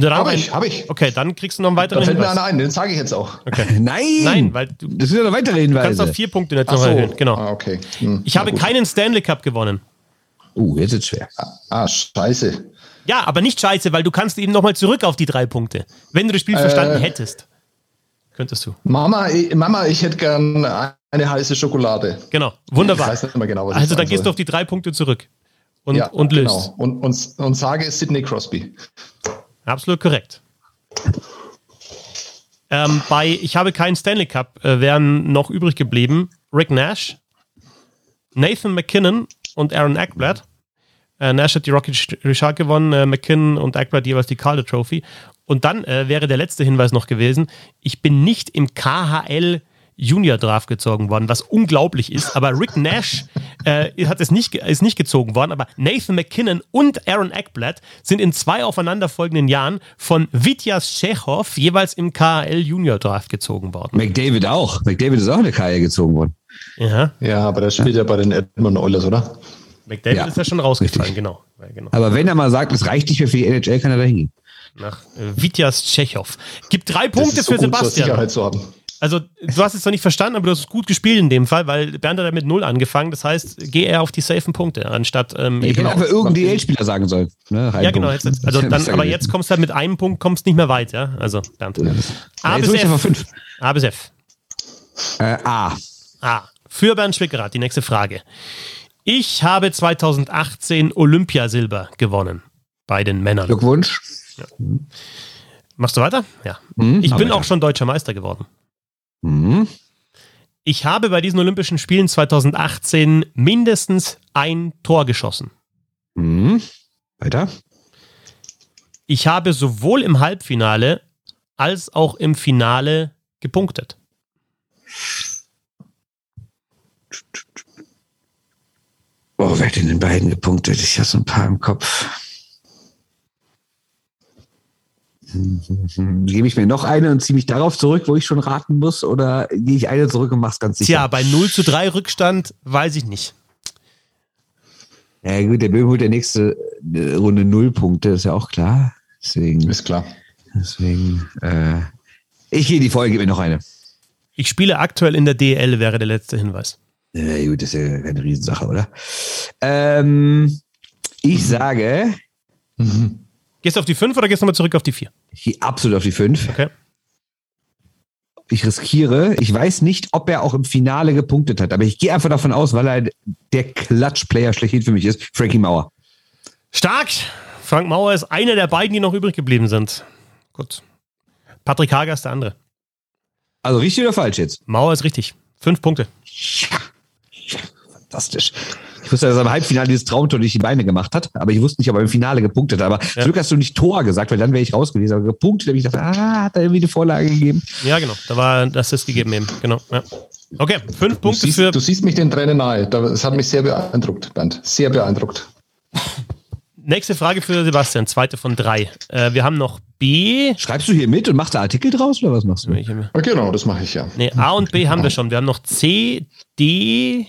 Habe ich, habe ich. Okay, dann kriegst du noch einen weiteren Da fällt mir einer ein, den sage ich jetzt auch. Okay. <laughs> Nein! Nein, weil du. Das sind ja noch weitere Hinweise. Du kannst auf vier Punkte jetzt noch so. erhöhen. Genau. Ah, okay. Hm. Ich habe keinen Stanley Cup gewonnen. Uh, jetzt ist es schwer. Ah, scheiße. Ja, aber nicht scheiße, weil du kannst eben nochmal zurück auf die drei Punkte. Wenn du das Spiel äh, verstanden hättest, könntest du. Mama, ich, Mama, ich hätte gern eine heiße Schokolade. Genau, wunderbar. Ich weiß nicht mehr genau, was Also dann gehst du auf die drei Punkte zurück und, ja, und löst. Genau. Und, und, und sage Sidney Crosby. Absolut korrekt. Ähm, bei Ich habe keinen Stanley Cup äh, wären noch übrig geblieben Rick Nash, Nathan McKinnon und Aaron Eckblatt. Äh, Nash hat die Rocket Richard gewonnen, äh, McKinnon und Eckblatt jeweils die Calder Trophy. Und dann äh, wäre der letzte Hinweis noch gewesen, ich bin nicht im KHL Junior Draft gezogen worden, was unglaublich ist. Aber Rick Nash äh, hat es nicht, ist nicht gezogen worden, aber Nathan McKinnon und Aaron Eckblatt sind in zwei aufeinanderfolgenden Jahren von Vityas Chekhov jeweils im KHL Junior Draft gezogen worden. McDavid auch. McDavid ist auch in der KHL gezogen worden. Ja, ja aber der spielt ja, ja bei den Edmund Oilers, oder? McDavid ja. ist ja schon rausgefallen, genau. genau. Aber wenn er mal sagt, es reicht nicht mehr für die NHL, kann er da hingehen. Nach äh, Vityas Tschechow. Gibt drei Punkte so für Sebastian. Zu haben. Also, du hast es zwar nicht verstanden, aber du hast es gut gespielt in dem Fall, weil Bernd hat mit Null angefangen. Das heißt, geh eher auf die safen Punkte, anstatt. Ähm, ich hätte einfach irgendein DL-Spieler sagen sollen. Ne? Ja, genau. Jetzt, also <laughs> dann, aber jetzt kommst du halt mit einem Punkt kommst nicht mehr weit, ja? Also, Bernd. Ja. A, bis F. A bis F. Äh, A. A. Für Bernd Schwickerath, die nächste Frage. Ich habe 2018 Olympiasilber gewonnen bei den Männern. Glückwunsch. Ja. Machst du weiter? Ja. Mhm, ich bin auch schon deutscher Meister geworden. Mhm. Ich habe bei diesen Olympischen Spielen 2018 mindestens ein Tor geschossen. Mhm. Weiter. Ich habe sowohl im Halbfinale als auch im Finale gepunktet. Oh, wer hat in den beiden gepunktet? Ich habe so ein paar im Kopf. <laughs> Gebe ich mir noch eine und ziehe mich darauf zurück, wo ich schon raten muss, oder gehe ich eine zurück und mach's ganz sicher? Tja, bei 0 zu 3 Rückstand weiß ich nicht. Ja, gut, der Böhm holt der nächste äh, Runde 0 Punkte, ist ja auch klar. Deswegen, ist klar. Deswegen, äh, ich gehe die Folge, gebe mir noch eine. Ich spiele aktuell in der DL, wäre der letzte Hinweis. Ja, gut, das ist ja keine Riesensache, oder? Ähm, ich mhm. sage. Mhm. Gehst du auf die 5 oder gehst du nochmal zurück auf die 4? Ich gehe absolut auf die 5. Okay. Ich riskiere, ich weiß nicht, ob er auch im Finale gepunktet hat, aber ich gehe einfach davon aus, weil er der Klatsch-Player schlechthin für mich ist, Frankie Mauer. Stark! Frank Mauer ist einer der beiden, die noch übrig geblieben sind. Gut. Patrick Hager ist der andere. Also richtig oder falsch jetzt? Mauer ist richtig. Fünf Punkte. Ja fantastisch. Ich wusste, dass er im Halbfinale dieses Traumtor durch die Beine gemacht hat, aber ich wusste nicht, ob er im Finale gepunktet hat. Aber ja. zum Glück hast du nicht Tor gesagt, weil dann wäre ich raus gewesen. Aber gepunktet, habe ich gedacht, ah, hat er irgendwie eine Vorlage gegeben. Ja, genau. Da war das ist gegeben eben. Genau. Ja. Okay, fünf Punkte du siehst, für. Du siehst mich den Tränen nahe. Das hat mich sehr beeindruckt, Bernd. Sehr beeindruckt. nächste Frage für Sebastian, zweite von drei. Äh, wir haben noch B. Schreibst du hier mit und machst da Artikel draus oder was machst du? Ja, genau, das mache ich ja. Nee, A und B haben wir schon. Wir haben noch C, D.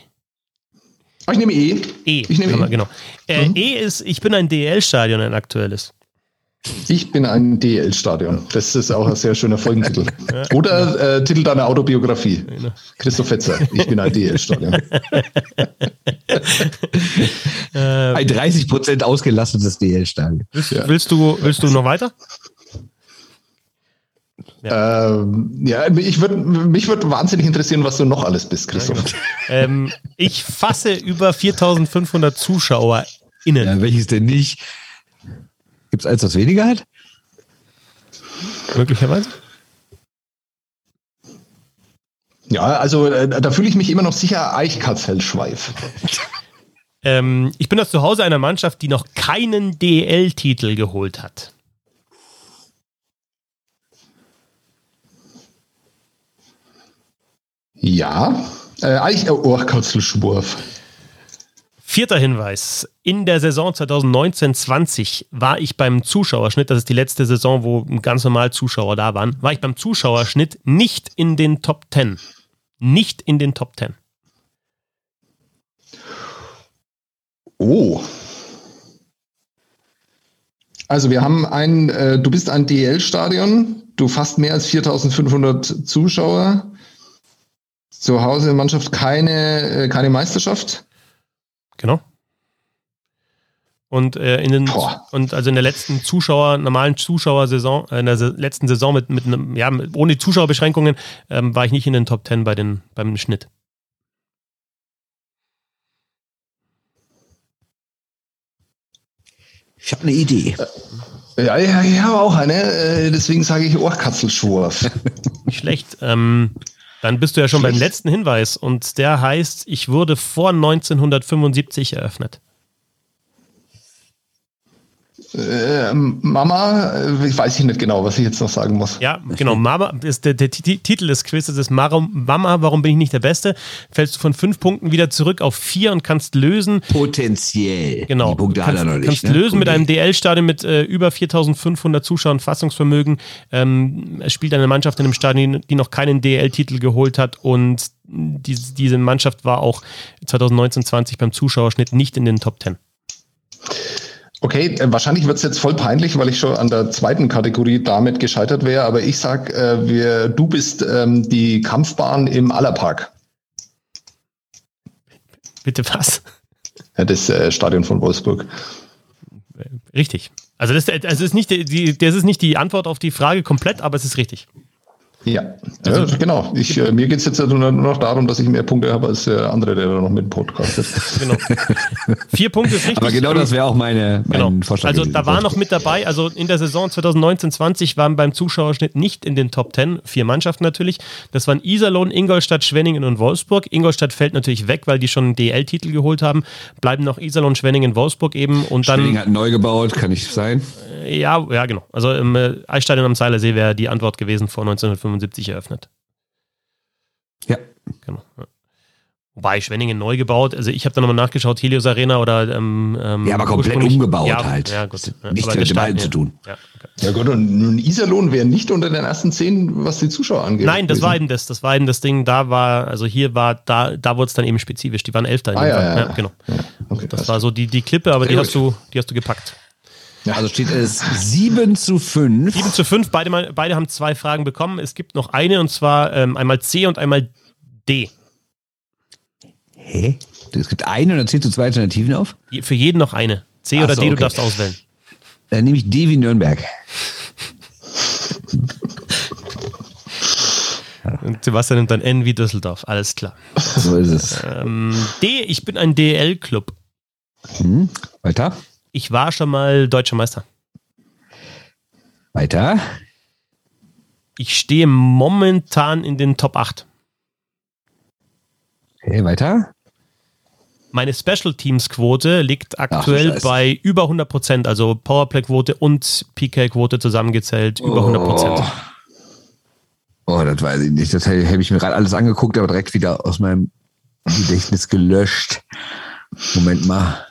Ah, ich nehme E. E. Ich nehme E. Genau. Äh, Mhm. E ist, ich bin ein DL-Stadion, ein aktuelles. Ich bin ein DL-Stadion. Das ist auch ein sehr schöner Folgentitel. <laughs> Oder äh, Titel deiner Autobiografie. Christoph Fetzer. Ich bin ein DL-Stadion. <laughs> Ein 30% ausgelassenes DL-Stadion. Willst, willst, du, willst du noch weiter? Ähm, ja, ich würd, mich würde wahnsinnig interessieren, was du noch alles bist, Christoph. Ähm, ich fasse über 4500 ZuschauerInnen. Ja, welches denn nicht? Gibt es eins, das weniger hat? Möglicherweise. Ja, also äh, da fühle ich mich immer noch sicher Eichkatzfeld-Schweif. Ähm, ich bin das zu Hause einer Mannschaft, die noch keinen DL-Titel geholt hat. Ja. Äh, Eich, oh, Orchkatzelschwurf. Vierter Hinweis. In der Saison 2019-20 war ich beim Zuschauerschnitt, das ist die letzte Saison, wo ganz normal Zuschauer da waren, war ich beim Zuschauerschnitt nicht in den Top 10. Nicht in den Top 10. Oh. Also wir haben ein, äh, du bist ein DL-Stadion, du fasst mehr als 4500 Zuschauer. Zu Hause Mannschaft keine, äh, keine Meisterschaft. Genau. Und äh, in den Boah. und also in der letzten Zuschauer, normalen Zuschauersaison, äh, in der letzten Saison mit, mit einem, ja, ohne Zuschauerbeschränkungen, ähm, war ich nicht in den Top 10 bei den, beim Schnitt. Ich habe eine Idee. Ja, ja, ich habe auch eine, äh, deswegen sage ich Orchkatzelschwurf. <laughs> Nicht schlecht. Ähm, dann bist du ja schon beim Schlecht. letzten Hinweis und der heißt, ich wurde vor 1975 eröffnet. Äh, Mama, äh, ich weiß ich nicht genau, was ich jetzt noch sagen muss. Ja, genau. Mama ist der, der Ti- Titel des Quizzes ist Mama, warum bin ich nicht der Beste? Fällst du von fünf Punkten wieder zurück auf vier und kannst lösen. Potenziell. Genau. Die Punkte hat kannst, er noch nicht. kannst ne? lösen mit einem DL-Stadion mit äh, über 4500 Zuschauern Fassungsvermögen. Ähm, es spielt eine Mannschaft in einem Stadion, die noch keinen DL-Titel geholt hat und diese, diese Mannschaft war auch 2019-20 beim Zuschauerschnitt nicht in den Top 10. Okay, äh, wahrscheinlich wird es jetzt voll peinlich, weil ich schon an der zweiten Kategorie damit gescheitert wäre, aber ich sag, äh, wir, du bist ähm, die Kampfbahn im Allerpark. Bitte was? Ja, das äh, Stadion von Wolfsburg. Richtig. Also das, das, ist nicht die, das ist nicht die Antwort auf die Frage komplett, aber es ist richtig. Ja, ja genau. Ich, äh, mir geht es jetzt also nur noch darum, dass ich mehr Punkte habe als der andere, der da noch mit podcastet. <laughs> Genau. <laughs> Vier Punkte ist richtig. Aber genau das wäre auch meine, mein Genau. Vorschlag. Also da war noch mit dabei, also in der Saison 2019-20 waren beim Zuschauerschnitt nicht in den Top 10, vier Mannschaften natürlich. Das waren Iserlohn, Ingolstadt, Schwenningen und Wolfsburg. Ingolstadt fällt natürlich weg, weil die schon einen DL-Titel geholt haben. Bleiben noch Iserlohn, Schwenningen, Wolfsburg eben und dann Schwenning hat neu gebaut, kann nicht sein. Ja, ja genau. Also im äh, Eisstadion am Seilersee wäre die Antwort gewesen vor 1975 eröffnet. Ja. Genau. Ja. Wobei Schwenningen neu gebaut, also ich habe da nochmal nachgeschaut, Helios Arena oder ähm, ähm, Ja, aber komplett umgebaut ja, halt. Ja, gut. Ja, nichts mit dem Stadion- zu tun. Ja, okay. Ja gut, und nun Iserlohn wäre nicht unter den ersten zehn, was die Zuschauer angeht. Nein, das war gewesen. eben das. Das war eben das Ding. Da war, also hier war, da, da wurde es dann eben spezifisch. Die waren Elfter in Ah, ja, ja, Ja, ja. genau. Okay, Das war so die, die Klippe, aber die hast, du, die hast du gepackt. Also steht es 7 zu 5. 7 zu 5, beide, mal, beide haben zwei Fragen bekommen. Es gibt noch eine und zwar ähm, einmal C und einmal D. Hä? Es gibt eine und dann zählst du zwei Alternativen auf? Je- Für jeden noch eine. C Ach oder so, D, du okay. darfst auswählen. Dann nehme ich D wie Nürnberg. Und Sebastian nimmt dann N wie Düsseldorf. Alles klar. So ist es. Ähm, D, ich bin ein DL-Club. Hm. Weiter. Ich war schon mal deutscher Meister. Weiter. Ich stehe momentan in den Top 8. Okay, weiter. Meine Special Teams Quote liegt aktuell Scheiße. bei über 100 Prozent, also Powerplay Quote und PK Quote zusammengezählt über 100 Prozent. Oh, das weiß ich nicht. Das habe ich mir gerade alles angeguckt, aber direkt wieder aus meinem Gedächtnis gelöscht. Moment mal.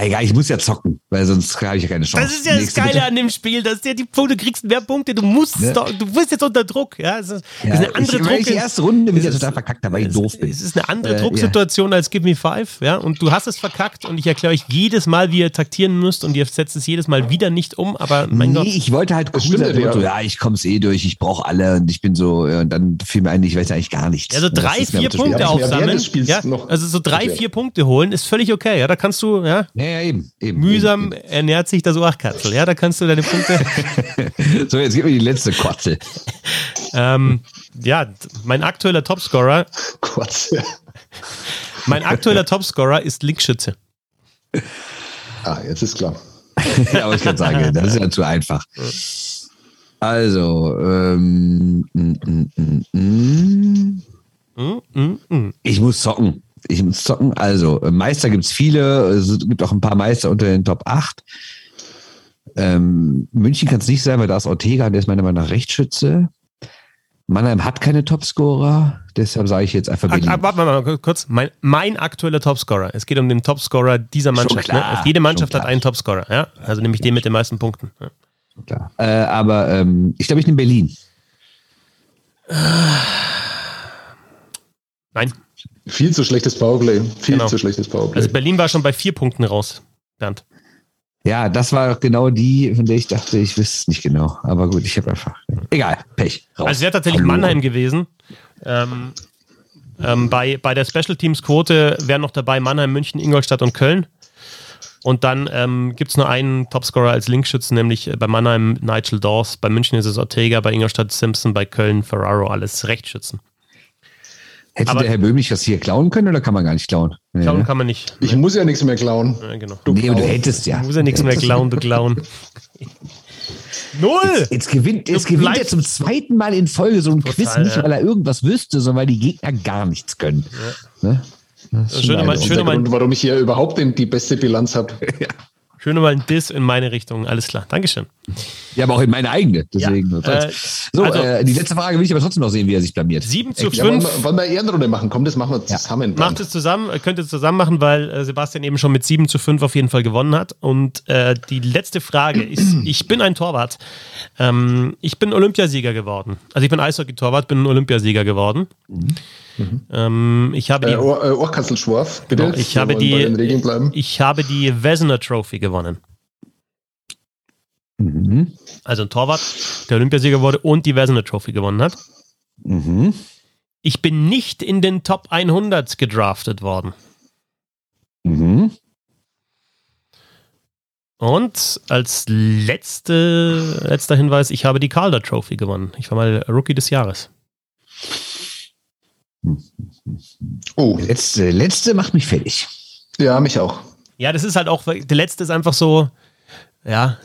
Egal, ich muss ja zocken, weil sonst habe ich ja keine Chance. Das ist ja Nächste das Geile bitte. an dem Spiel, dass ja die du kriegst mehr Punkte, du musst, ne? doch, du bist jetzt unter Druck. Ja, es ist, ja, ist eine andere ich, Druck. Ich die erste Runde bin ich ja total verkackt, weil ich doof bin. Es ist eine andere äh, Drucksituation ja. als Give Me Five, ja, und du hast es verkackt und ich erkläre euch jedes Mal, wie ihr taktieren müsst und ihr setzt es jedes Mal wieder nicht um, aber mein nee, Gott. ich wollte halt cool stimmt, sein, ja. So, ja, ich komme es eh durch, ich brauche alle und ich bin so, und dann fiel mir ein, ich weiß eigentlich gar nichts. Also drei, vier Punkte aufsammeln, ja, also so drei, vier Punkte holen ist völlig okay, ja, da kannst du, ja. Ja, ja eben, eben mühsam eben. ernährt sich das Oachkatzel. Ja, da kannst du deine Punkte. <laughs> so, jetzt gib mir die letzte Kotze. ähm, ja, mein aktueller Topscorer. Kotze. Mein aktueller Topscorer ist Linkschütze. Ah, jetzt ist klar. <laughs> ja, aber ich kann sagen, das ist ja zu einfach. Also, ähm, mm, mm, mm, ich muss zocken ich muss zocken. Also, äh, Meister gibt es viele, es gibt auch ein paar Meister unter den Top 8. Ähm, München kann es nicht sein, weil da ist Ortega, der ist meiner Meinung nach Rechtsschütze. Mannheim hat keine Topscorer, deshalb sage ich jetzt einfach Berlin. Warte mal kurz, mein, mein, aktueller Topscorer. Es geht um den Topscorer dieser Mannschaft. Ne? Jede Mannschaft hat einen Topscorer, ja? Also nämlich den mit den meisten Punkten. Ja. Klar. Äh, aber ähm, ich glaube, ich nehme Berlin. Nein. Viel zu schlechtes Powerplay. Viel genau. zu schlechtes Powerplay. Also Berlin war schon bei vier Punkten raus, Bernd. Ja, das war genau die, von der ich dachte, ich wüsste es nicht genau. Aber gut, ich habe einfach. Egal, Pech. Raus. Also es wäre tatsächlich Hallo. Mannheim gewesen. Ähm, ähm, bei, bei der Special Teams Quote wären noch dabei Mannheim, München, Ingolstadt und Köln. Und dann ähm, gibt es nur einen Topscorer als Linkschützen, nämlich bei Mannheim Nigel Dawes, bei München ist es Ortega, bei Ingolstadt Simpson, bei Köln Ferraro, alles Rechtsschützen. Hätte aber der Herr Böhmich das hier klauen können oder kann man gar nicht klauen? Klauen kann man nicht. Ich muss ja nichts mehr klauen. Ja, genau. Du nee, du hättest ja. Du musst ja nichts mehr klauen, du klauen. <laughs> Null! Jetzt, jetzt gewinnt, jetzt gewinnt er zum zweiten Mal in Folge so ein Total, Quiz, nicht ja. weil er irgendwas wüsste, sondern weil die Gegner gar nichts können. Ja. Ne? Das ist schön, mal, schön, Grund, warum ich hier überhaupt die beste Bilanz habe. <laughs> ja. Schön mal ein Diss in meine Richtung. Alles klar. Dankeschön. Ja, aber auch in meine eigene. Deswegen. Ja, äh, so, also, äh, die letzte Frage will ich aber trotzdem noch sehen, wie er sich blamiert. 7 zu 5. Ja, wollen, wir, wollen wir Ehrenrunde machen? Komm, das machen wir zusammen. Ja. Macht es zusammen, könnt ihr zusammen machen, weil äh, Sebastian eben schon mit 7 zu 5 auf jeden Fall gewonnen hat. Und äh, die letzte Frage ist: <clears throat> Ich bin ein Torwart. Ähm, ich bin Olympiasieger geworden. Also, ich bin Eishockey-Torwart, bin Olympiasieger geworden. Mhm. Mhm. Ähm, ich habe die. Äh, äh Ohrkasselschwarf, bitte. Genau, ich, habe die ich habe die Wessener Trophy gewonnen. Mhm. Also ein Torwart, der Olympiasieger wurde und die Wessener Trophy gewonnen hat. Mhm. Ich bin nicht in den Top 100 gedraftet worden. Mhm. Und als letzte, letzter Hinweis, ich habe die Calder Trophy gewonnen. Ich war mal Rookie des Jahres. Oh. Letzte, letzte macht mich fertig. Ja, mich auch. Ja, das ist halt auch, der letzte ist einfach so, ja,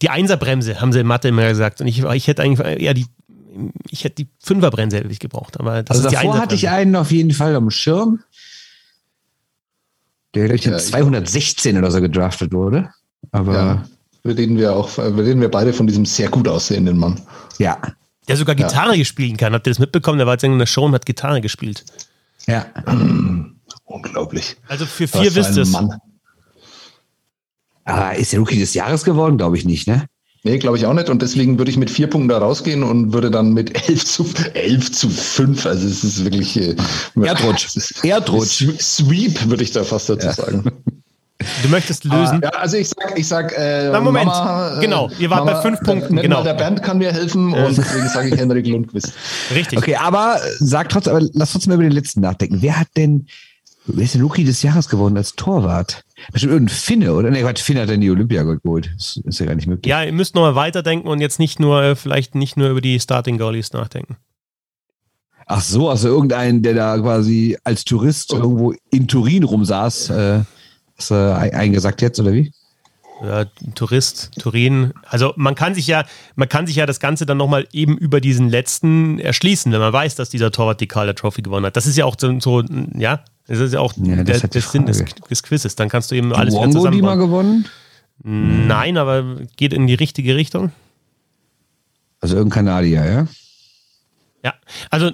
die Einserbremse, haben sie in Mathe immer gesagt. Und ich, ich hätte eigentlich eher die, ich hätte die Fünferbremse wirklich gebraucht. Aber das also ist davor hatte ich einen auf jeden Fall am Schirm, der, glaube ich, ja, 216 oder so gedraftet wurde. Aber. Ja, wir reden wir auch, wir reden wir beide von diesem sehr gut aussehenden Mann. Ja, der sogar Gitarre ja. spielen kann. Habt ihr das mitbekommen? Der war jetzt in einer Show und hat Gitarre gespielt. Ja. <clears throat> Unglaublich. Also für vier wisst ihr es. Ah, ist der Rookie des Jahres geworden? Glaube ich nicht, ne? Nee, glaube ich auch nicht. Und deswegen würde ich mit vier Punkten da rausgehen und würde dann mit <laughs> elf zu, elf zu fünf, also es ist wirklich äh, Erdrutsch. Erdrutsch. Sweep, würde ich da fast dazu ja. sagen. Du möchtest lösen? Ah, ja, also ich sag, ich sag, äh, Na, Moment, Mama, äh, genau, ihr wart Mama, bei fünf Punkten, genau. Der Band kann mir helfen und deswegen sage ich Henrik Lundqvist. <laughs> Richtig. Okay, aber sag trotzdem, aber lass trotzdem mal über den letzten nachdenken. Wer hat denn, wer ist der Rookie des Jahres geworden als Torwart? Bestimmt irgendein Finne, oder? Nee, Quatsch, Finne hat dann die Olympia geholt. Das ist ja gar nicht möglich. Ja, ihr müsst nochmal weiterdenken und jetzt nicht nur, äh, vielleicht nicht nur über die Starting Goalies nachdenken. Ach so, also irgendein, der da quasi als Tourist oh. irgendwo in Turin rumsaß, äh, Hast du eingesagt jetzt oder wie? Ja, Tourist, Turin. Also man kann sich ja, man kann sich ja das Ganze dann nochmal eben über diesen letzten erschließen, wenn man weiß, dass dieser Torwart die Calder Trophy gewonnen hat. Das ist ja auch so, so ja, das ist ja auch ja, der, der Sinn des, des, Quizzes. Dann kannst du eben alles wieder zusammenbauen. die mal gewonnen? Nein, aber geht in die richtige Richtung. Also irgendein Kanadier, ja? Ja, also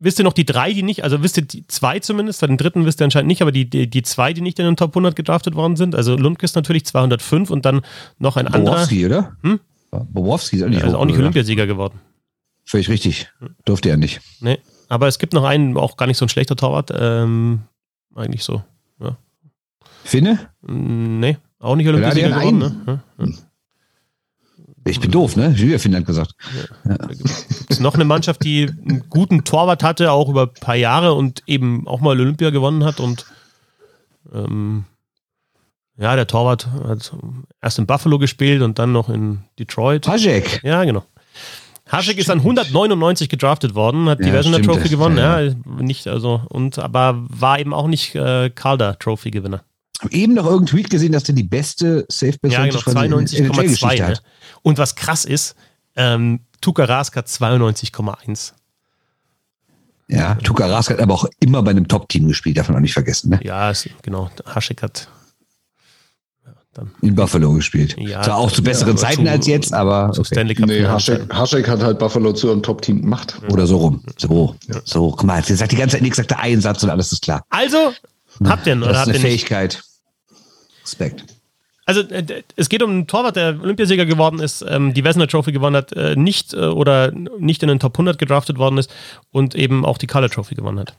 wisst ihr noch die drei, die nicht, also wisst ihr die zwei zumindest, den dritten wisst ihr anscheinend nicht, aber die, die, die zwei, die nicht in den Top 100 gedraftet worden sind, also Lundqvist natürlich 205 und dann noch ein anderer. Borowski, oder? Hm? Borowski ist auch nicht, Er ist auch nicht oder? Olympiasieger geworden. Völlig richtig. Durfte er nicht. Nee. Aber es gibt noch einen, auch gar nicht so ein schlechter Torwart. Ähm, eigentlich so. Finne? Mm, Nee, auch nicht Olympiasieger Ja, geworden. Ne? Ja, ja. Ich bin doof, ne? Julia Finnland gesagt. ist noch eine Mannschaft, die einen guten Torwart hatte, auch über ein paar Jahre und eben auch mal Olympia gewonnen hat. Und ähm, ja, der Torwart hat erst in Buffalo gespielt und dann noch in Detroit. Pajek. Ja, genau. Haschek ist an 199 gedraftet worden, hat die Ja, Vezina stimmt, Trophy gewonnen, ja, ja, nicht also und aber war eben auch nicht äh, Calder Trophy Gewinner. Hab eben noch irgendeinen Tweet gesehen, dass der die beste Safe Ja, genau, quasi in der 92,2. NHL-Geschichte Ne? hat. Und was krass ist, ähm, Tuka Rask hat 92,1. Ja, Tuka Rask hat aber auch immer bei einem Top-Team gespielt, darf man auch nicht vergessen, ne? Ja, genau. Haschek hat ja, dann In Buffalo gespielt. Ja, Zwar auch zu besseren aber Zeiten zu- als jetzt, aber zu okay. Stanley Cup. Nee, Haschek, Haschek hat halt Buffalo zu einem Top-Team gemacht. Oder so rum. So, so, guck mal, der sagt die ganze Zeit nichts, sagt der einen Satz und alles ist klar. Also, habt ihr oder Das ist habt eine ihr nicht? Fähigkeit. Respekt. Also äh, es geht um einen Torwart, der Olympiasieger geworden ist, ähm, die Vezina Trophy gewonnen hat, äh, nicht äh, oder nicht in den Top 100 gedraftet worden ist und eben auch die Color Trophy gewonnen hat.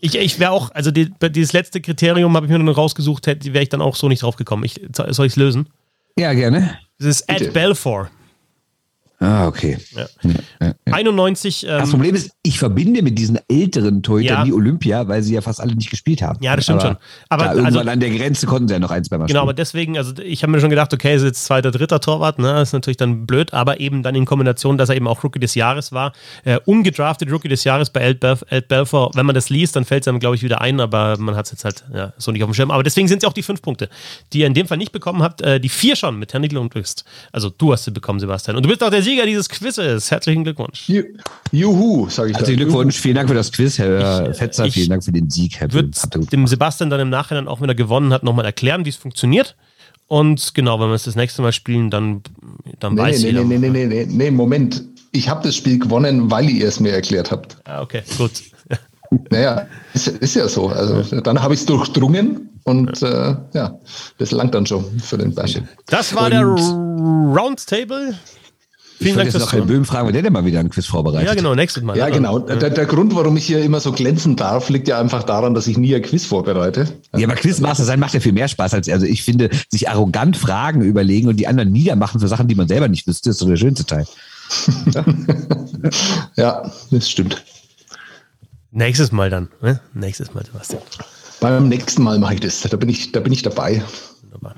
Ich, ich wäre auch, also die, dieses letzte Kriterium habe ich mir dann rausgesucht, hätte- wäre ich dann auch so nicht drauf gekommen. Ich, soll ich es lösen? Ja, gerne. Das ist Ed. Belfour. Ah, okay. Ja. Ja, ja. 91. Das Ähm, Problem ist, ich verbinde mit diesen älteren Torhütern die Olympia, weil sie ja fast alle nicht gespielt haben. Ja, das stimmt schon. Aber Aber irgendwann also- an der Grenze konnten sie ja noch eins beim Genau, aber deswegen, also ich habe mir schon gedacht, okay, ist jetzt zweiter, dritter Torwart, ne, ist natürlich dann blöd, aber eben dann in Kombination, dass er eben auch Rookie des Jahres war, äh, ungedraftet Rookie des Jahres bei Ed, Belf Ed Belfour. Wenn man das liest, dann fällt es einem, glaube ich, wieder ein, aber man hat es jetzt halt ja, so nicht auf dem Schirm. Aber deswegen sind es auch die fünf Punkte, die ihr in dem Fall nicht bekommen habt, äh, die vier schon mit Herrn Nidl und Twist. Also du hast sie bekommen, Sebastian. Und du bist auch der Sieger dieses Quizzes. Herzlichen Glückwunsch. Ju- Juhu, sage ich. Herzlichen Glückwunsch, vielen Dank für das Quiz, Herr Ich, äh, Fetzer, ich vielen Dank für den Sieg, Herr. Wird dem Sebastian dann im Nachhinein, auch wenn er gewonnen hat, nochmal erklären, wie es funktioniert. Und genau, wenn wir es das nächste Mal spielen, dann, dann Nee, weiß nee, jeder. nee, nee, nee, nee, nee, Moment. Ich habe das Spiel gewonnen, weil ihr es mir erklärt habt. Ah, okay, gut. <laughs> Naja, ist, ist ja so. Also dann habe ich es durchdrungen und äh, ja, das langt dann schon für den Bashit. Das war der Roundtable. Vielen Dank jetzt fürs noch Herrn. Böhm fragen, weil der denn mal wieder ein Quiz vorbereitet. Ja, genau, nächstes Mal. Ja, ne? genau. Der, der Grund, warum ich hier immer so glänzen darf, liegt ja einfach daran, dass ich nie ein Quiz vorbereite. Ja, aber Quizmaster sein macht ja viel mehr Spaß als, also ich finde, sich arrogant Fragen überlegen und die anderen niedermachen für Sachen, die man selber nicht wüsste, ist so der schönste Teil. <laughs> Ja, das stimmt. Nächstes Mal dann. Ne? Nächstes Mal, Sebastian. Beim nächsten Mal mache ich das. Da bin ich, da bin ich dabei. Wunderbar.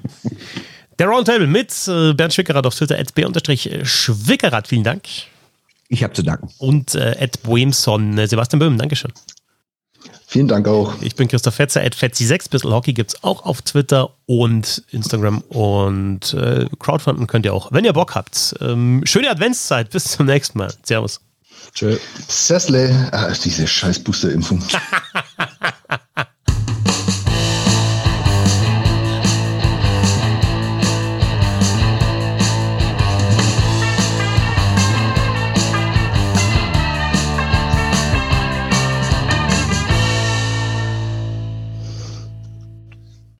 Der Roundtable mit äh, Bernd Schwickerath auf Twitter, b-schwickerath, vielen Dank. Ich habe zu danken. Und äh, Ed Boemson, äh, Sebastian Böhm, Dankeschön. Vielen Dank auch. Ich bin Christoph Fetzer, at Fetzi6, bisschen Hockey gibt es auch auf Twitter und Instagram und äh, Crowdfunden könnt ihr auch, wenn ihr Bock habt. Ähm, schöne Adventszeit, bis zum nächsten Mal. Servus. Tschö. Sessle. Ah, diese scheiß Boosterimpfung. <laughs>